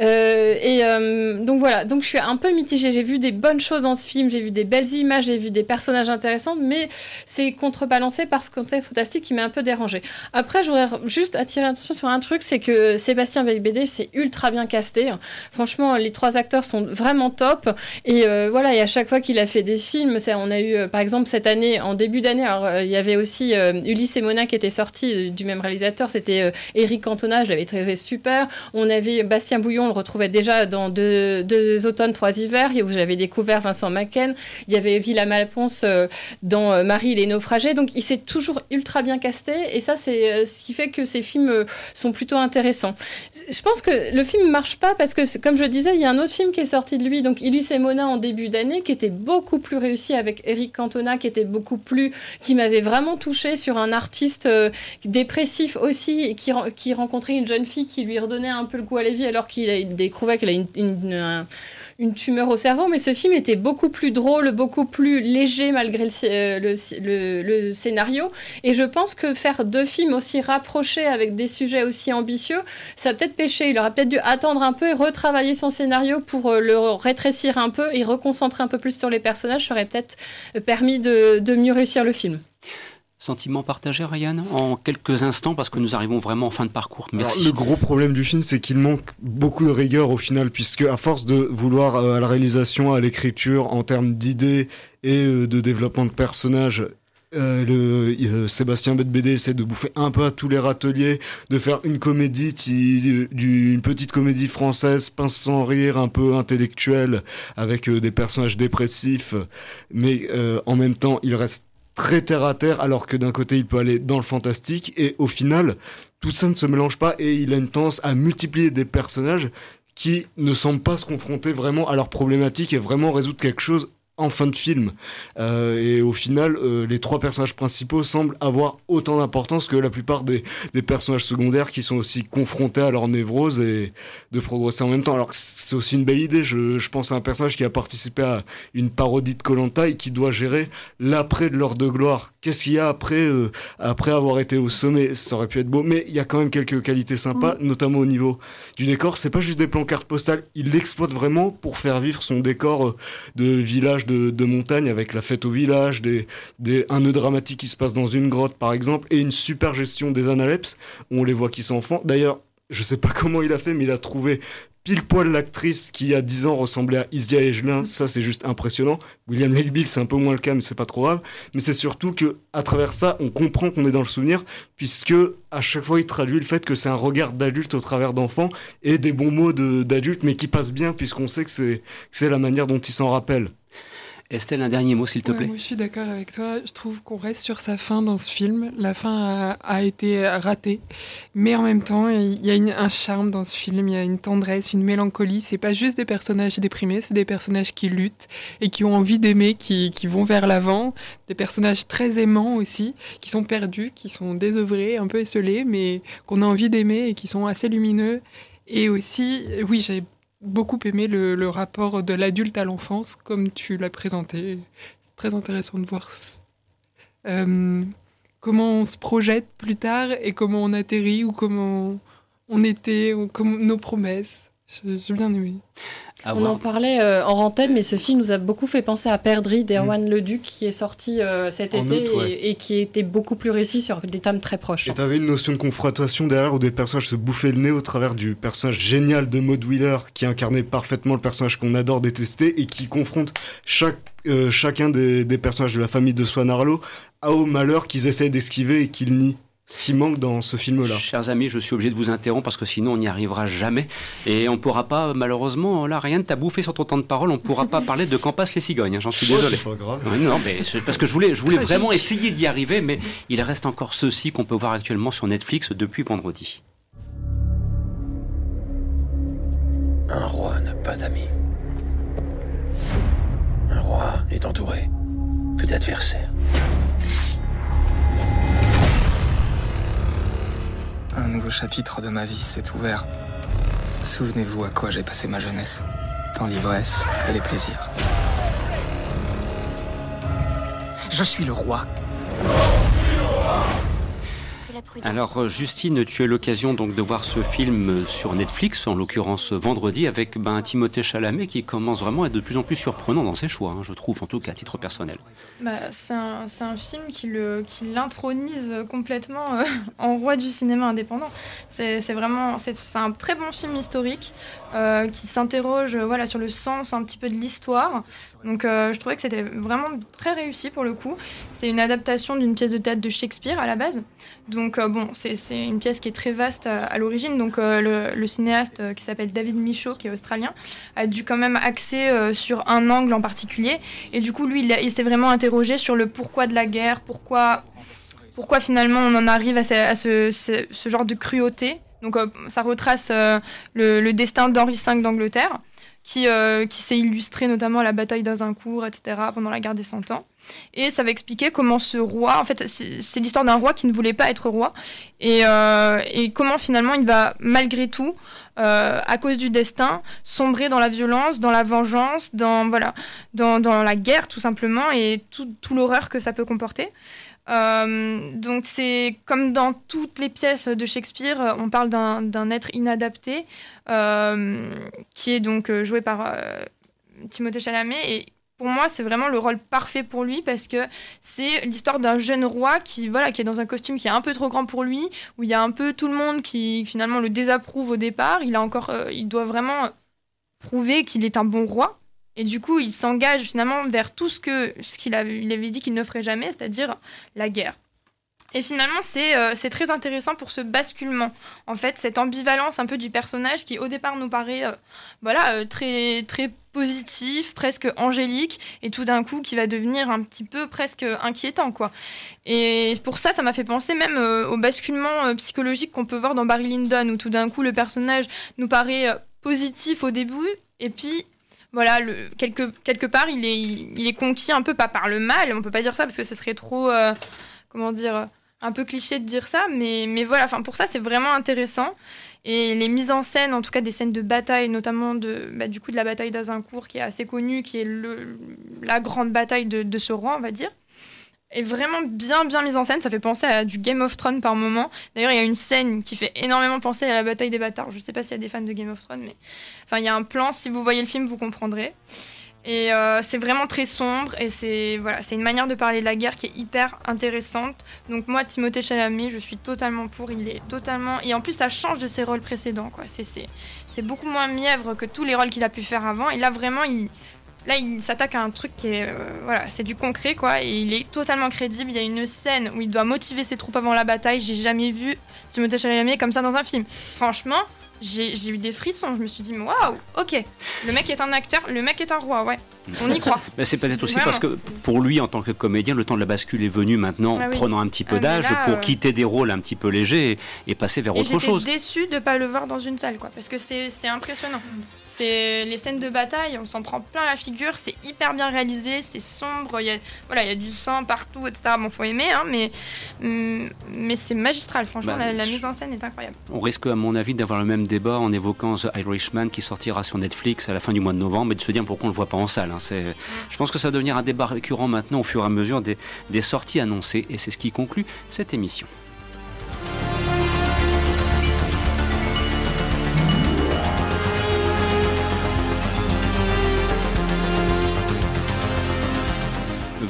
Euh, et euh, donc voilà. Donc je suis un peu mitigée. J'ai vu des bonnes choses dans ce film. J'ai vu des belles images. J'ai vu des personnages intéressants. Mais c'est contrebalancé par ce côté fantastique qui m'a un peu dérangé. Après, je voudrais juste attirer l'attention sur un truc. C'est que Sébastien Veilbédé, c'est ultra bien casté. Franchement, les trois acteurs sont vraiment top. Et euh, voilà. Et à chaque fois qu'il a fait des films, on a eu, par exemple, cette année, en début d'année, il y avait aussi Ulysse et Mona qui étaient sortis du même réalisateur, c'était Eric euh, Cantona, je l'avais trouvé super. On avait Bastien Bouillon, on le retrouvait déjà dans deux, deux automnes, trois hivers, où j'avais découvert Vincent Macken. Il y avait Villa Malponce euh, dans euh, Marie les naufragés. Donc il s'est toujours ultra bien casté et ça c'est ce qui fait que ces films sont plutôt intéressants. Je pense que le film marche pas parce que comme je disais, il y a un autre film qui est sorti de lui, donc Ilus et Mona en début d'année, qui était beaucoup plus réussi avec Eric Cantona, qui était beaucoup plus, qui m'avait vraiment touché sur un artiste dépressif aussi, qui, qui rencontrait une jeune fille qui lui redonnait un peu le goût à la vie alors qu'il découvrait qu'elle a une, tumeur au cerveau. Mais ce film était beaucoup plus drôle, beaucoup plus léger malgré le, le, scénario. Et je pense que faire deux films aussi rapprochés avec des sujets aussi ambitieux, ça a peut-être péché. Il aurait peut-être dû attendre un peu et retravailler son scénario pour euh, le rétrécir un peu et reconcentrer un peu plus sur les personnages. Ça aurait peut-être permis de mieux réussir le film. Sentiment partagé, Ryan, en quelques instants, parce que nous arrivons vraiment en fin de parcours. Merci. le gros problème du film, c'est qu'il manque beaucoup de rigueur au final, puisque à force de vouloir euh, à la réalisation, à l'écriture, en termes d'idées et euh, de développement de personnages, euh, le, Sébastien Bedbédé essaie de bouffer un peu à tous les râteliers, de faire une comédie, une petite comédie française, pince sans rire, un peu intellectuelle, avec des personnages dépressifs, mais en même temps, il reste très terre à terre, alors que d'un côté il peut aller dans le fantastique, et au final, tout ça ne se mélange pas, et il a une tendance à multiplier des personnages qui ne semblent pas se confronter vraiment à leurs problématiques et vraiment résoudre quelque chose en fin de film. Euh, et au final, euh, les trois personnages principaux semblent avoir autant d'importance que la plupart des, des, personnages secondaires qui sont aussi confrontés à leur névrose et de progresser en même temps. Alors c'est aussi une belle idée. Je, je, pense à un personnage qui a participé à une parodie de Colanta et qui doit gérer l'après de l'heure de gloire. Qu'est-ce qu'il y a après, euh, après avoir été au sommet? Ça aurait pu être beau, mais il y a quand même quelques qualités sympas, mm. notamment au niveau du décor. C'est pas juste des plans cartes postales. Il l'exploite vraiment pour faire vivre son décor de village de, montagne avec la fête au village, des, un nœud dramatique qui se passe dans une grotte par exemple, et une super gestion des analepses, on les voit qui s'enfant. D'ailleurs, je sais pas comment il a fait, mais il a trouvé pile poil l'actrice qui à 10 ans ressemblait à Isia Egelin, ça c'est juste impressionnant. William Lake Bill c'est un peu moins le cas mais c'est pas trop grave. Mais c'est surtout que à travers ça on comprend qu'on est dans le souvenir puisque à chaque fois il traduit le fait que c'est un regard d'adulte au travers d'enfants et des bons mots d'adulte mais qui passent bien puisqu'on sait que c'est la manière dont il s'en rappelle. Estelle, un dernier mot, s'il te plaît. Moi, je suis d'accord avec toi. Je trouve qu'on reste sur sa fin dans ce film. La fin a, été ratée. Mais en même temps, il y a un charme dans ce film. Il y a une tendresse, une mélancolie. C'est pas juste des personnages déprimés, c'est des personnages qui luttent et qui ont envie d'aimer, qui, qui, vont vers l'avant. Des personnages très aimants aussi, qui sont perdus, qui sont désœuvrés, un peu esselés, mais qu'on a envie d'aimer et qui sont assez lumineux. Et aussi, oui, j'ai beaucoup aimé le, rapport de l'adulte à l'enfance, comme tu l'as présenté. C'est très intéressant de voir euh, comment on se projette plus tard et comment on atterrit ou comment on était, nos promesses. J'ai bien aimé. On en parlait euh, en rentaine, mais ce film nous a beaucoup fait penser à Perdri d'Erwan mm. Leduc qui est sorti euh, cet été et, qui était beaucoup plus réussi sur des thèmes très proches. Et t'avais une notion de confrontation derrière où des personnages se bouffaient le nez au travers du personnage génial de Maud Wheeler qui incarnait parfaitement le personnage qu'on adore détester et qui confronte chaque, euh, chacun des, des, personnages de la famille de Swan Arlo au malheur qu'ils essaient d'esquiver et qu'ils nient ce qui manque dans ce film-là. Chers amis, je suis obligé de vous interrompre parce que sinon on n'y arrivera jamais. Et on pourra pas, malheureusement, là, rien ne t'a bouffé sur ton temps de parole, on pourra pas parler de Quand passent les cigognes, hein, j'en suis désolé. c'est pas grave. non, mais parce que je voulais, je voulais vraiment essayer d'y arriver, mais il reste encore ceci qu'on peut voir actuellement sur Netflix depuis vendredi. Un roi n'a pas d'amis. Un roi est entouré que d'adversaires. Un nouveau chapitre de ma vie s'est ouvert. Souvenez-vous à quoi j'ai passé ma jeunesse, dans l'ivresse et les plaisirs. Je suis le roi. Alors euh, Justine, tu as l'occasion donc de voir ce film euh, sur Netflix, en l'occurrence vendredi, avec ben, Timothée Chalamet qui commence vraiment à être de plus en plus surprenant dans ses choix, hein, je trouve, en tout cas à titre personnel. Bah, c'est un, un, film qui l'intronise qui complètement euh, en roi du cinéma indépendant. C'est vraiment c'est un très bon film historique qui s'interroge voilà, sur le sens un petit peu de l'histoire. Donc je trouvais que c'était vraiment très réussi pour le coup. C'est une adaptation d'une pièce de théâtre de Shakespeare à la base. Donc euh, bon, c'est une pièce qui est très vaste euh, à, l'origine. Donc euh, le, cinéaste qui s'appelle David Michaud, qui est australien, a dû quand même axer sur un angle en particulier. Et du coup, lui, il, s'est vraiment interrogé sur le pourquoi de la guerre, pourquoi, pourquoi finalement on en arrive à ce, genre de cruauté. Donc ça retrace le, destin d'Henri V d'Angleterre, qui, qui s'est illustré notamment à la bataille d'Azincourt, etc., pendant la guerre des Cent Ans. Et ça va expliquer comment ce roi, en fait, c'est l'histoire d'un roi qui ne voulait pas être roi, et, euh, comment finalement il va, malgré tout, euh, à cause du destin, sombrer dans la violence, dans la vengeance, dans, voilà, dans, la guerre tout simplement, et tout, l'horreur que ça peut comporter. Euh, donc c'est comme dans toutes les pièces de Shakespeare, on parle d'un être inadapté, qui est donc joué par Timothée Chalamet, et pour moi, c'est vraiment le rôle parfait pour lui parce que c'est l'histoire d'un jeune roi qui, voilà, qui est dans un costume qui est un peu trop grand pour lui, où il y a un peu tout le monde qui finalement le désapprouve au départ. Il a encore, euh, il doit vraiment prouver qu'il est un bon roi. Et du coup, il s'engage finalement vers tout ce que ce qu'il avait, avait dit qu'il ne ferait jamais, c'est-à-dire la guerre. Et finalement, c'est euh, très intéressant pour ce basculement. En fait, cette ambivalence un peu du personnage qui, au départ, nous paraît euh, voilà, très, très positif, presque angélique, et tout d'un coup qui va devenir un petit peu presque inquiétant, quoi. Et pour ça, ça m'a fait penser même euh, au basculement euh, psychologique qu'on peut voir dans Barry Lyndon, où tout d'un coup le personnage nous paraît euh, positif au début, et puis voilà, quelque, part, il est, conquis un peu, pas par le mal, on peut pas dire ça parce que ce serait trop, comment dire, un peu cliché de dire ça, mais, mais voilà, enfin pour ça, c'est vraiment intéressant. Et les mises en scène, en tout cas des scènes de bataille, notamment de, bah, du coup de la bataille d'Azincourt, qui est assez connue, qui est le, la grande bataille de, de, ce roi, on va dire, est vraiment bien bien mise en scène. Ça fait penser à du Game of Thrones par moment. D'ailleurs, il y a une scène qui fait énormément penser à la bataille des bâtards. Je sais pas s'il y a des fans de Game of Thrones, mais enfin, il y a un plan. Si vous voyez le film, vous comprendrez. Et euh, c'est vraiment très sombre et c'est voilà, c'est une manière de parler de la guerre qui est hyper intéressante. Donc moi, Timothée Chalamet, je suis totalement pour. Il est totalement et en plus ça change de ses rôles précédents quoi. C'est c'est beaucoup moins mièvre que tous les rôles qu'il a pu faire avant. Et là vraiment, il là il s'attaque à un truc qui est euh, voilà, c'est du concret quoi. Et il est totalement crédible. Il y a une scène où il doit motiver ses troupes avant la bataille. J'ai jamais vu Timothée Chalamet comme ça dans un film. Franchement j'ai eu des frissons. Je me suis dit, waouh, ok, le mec est un acteur, le mec est un roi, ouais. On y croit. Mais c'est peut-être aussi parce que pour lui, en tant que comédien, le temps de la bascule est venu maintenant, ah prenant un petit peu ah, d'âge pour euh, quitter des rôles un petit peu légers et, passer vers autre chose. J'étais déçu de ne pas le voir dans une salle, quoi, parce que c'est impressionnant. C'est les scènes de bataille, on s'en prend plein la figure, c'est hyper bien réalisé, c'est sombre, il y a voilà, il y a du sang partout, etc. Bon, faut aimer, hein, mais mm, mais c'est magistral. Franchement, bah, la, mise en scène est incroyable. On risque, à mon avis, d'avoir le même débat en évoquant The Irishman qui sortira sur Netflix à la fin du mois de novembre, et de se dire pourquoi on le voit pas en salle. Hein. Je pense que ça va devenir un débat récurrent maintenant au fur et à mesure des sorties annoncées, et c'est ce qui conclut cette émission.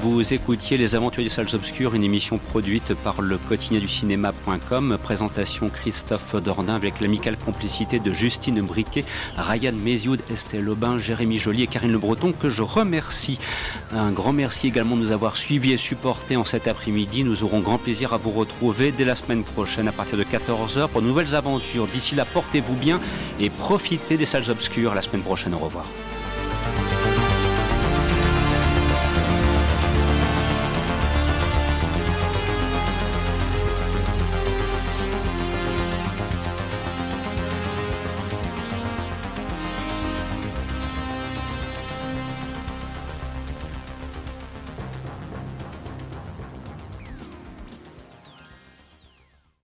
Vous écoutiez Les Aventuriers des Salles Obscures, une émission produite par le quotidien du cinéma.com. Présentation Christophe Dordain avec l'amicale complicité de Justine Briquet, Ryan Mézioud, Estelle Aubin, Jérémy Joly et Karine Le Breton que je remercie. Un grand merci également de nous avoir suivis et supportés en cet après-midi. Nous aurons grand plaisir à vous retrouver dès la semaine prochaine à partir de 14h pour de nouvelles aventures. D'ici là, portez-vous bien et profitez des salles obscures la semaine prochaine. Au revoir.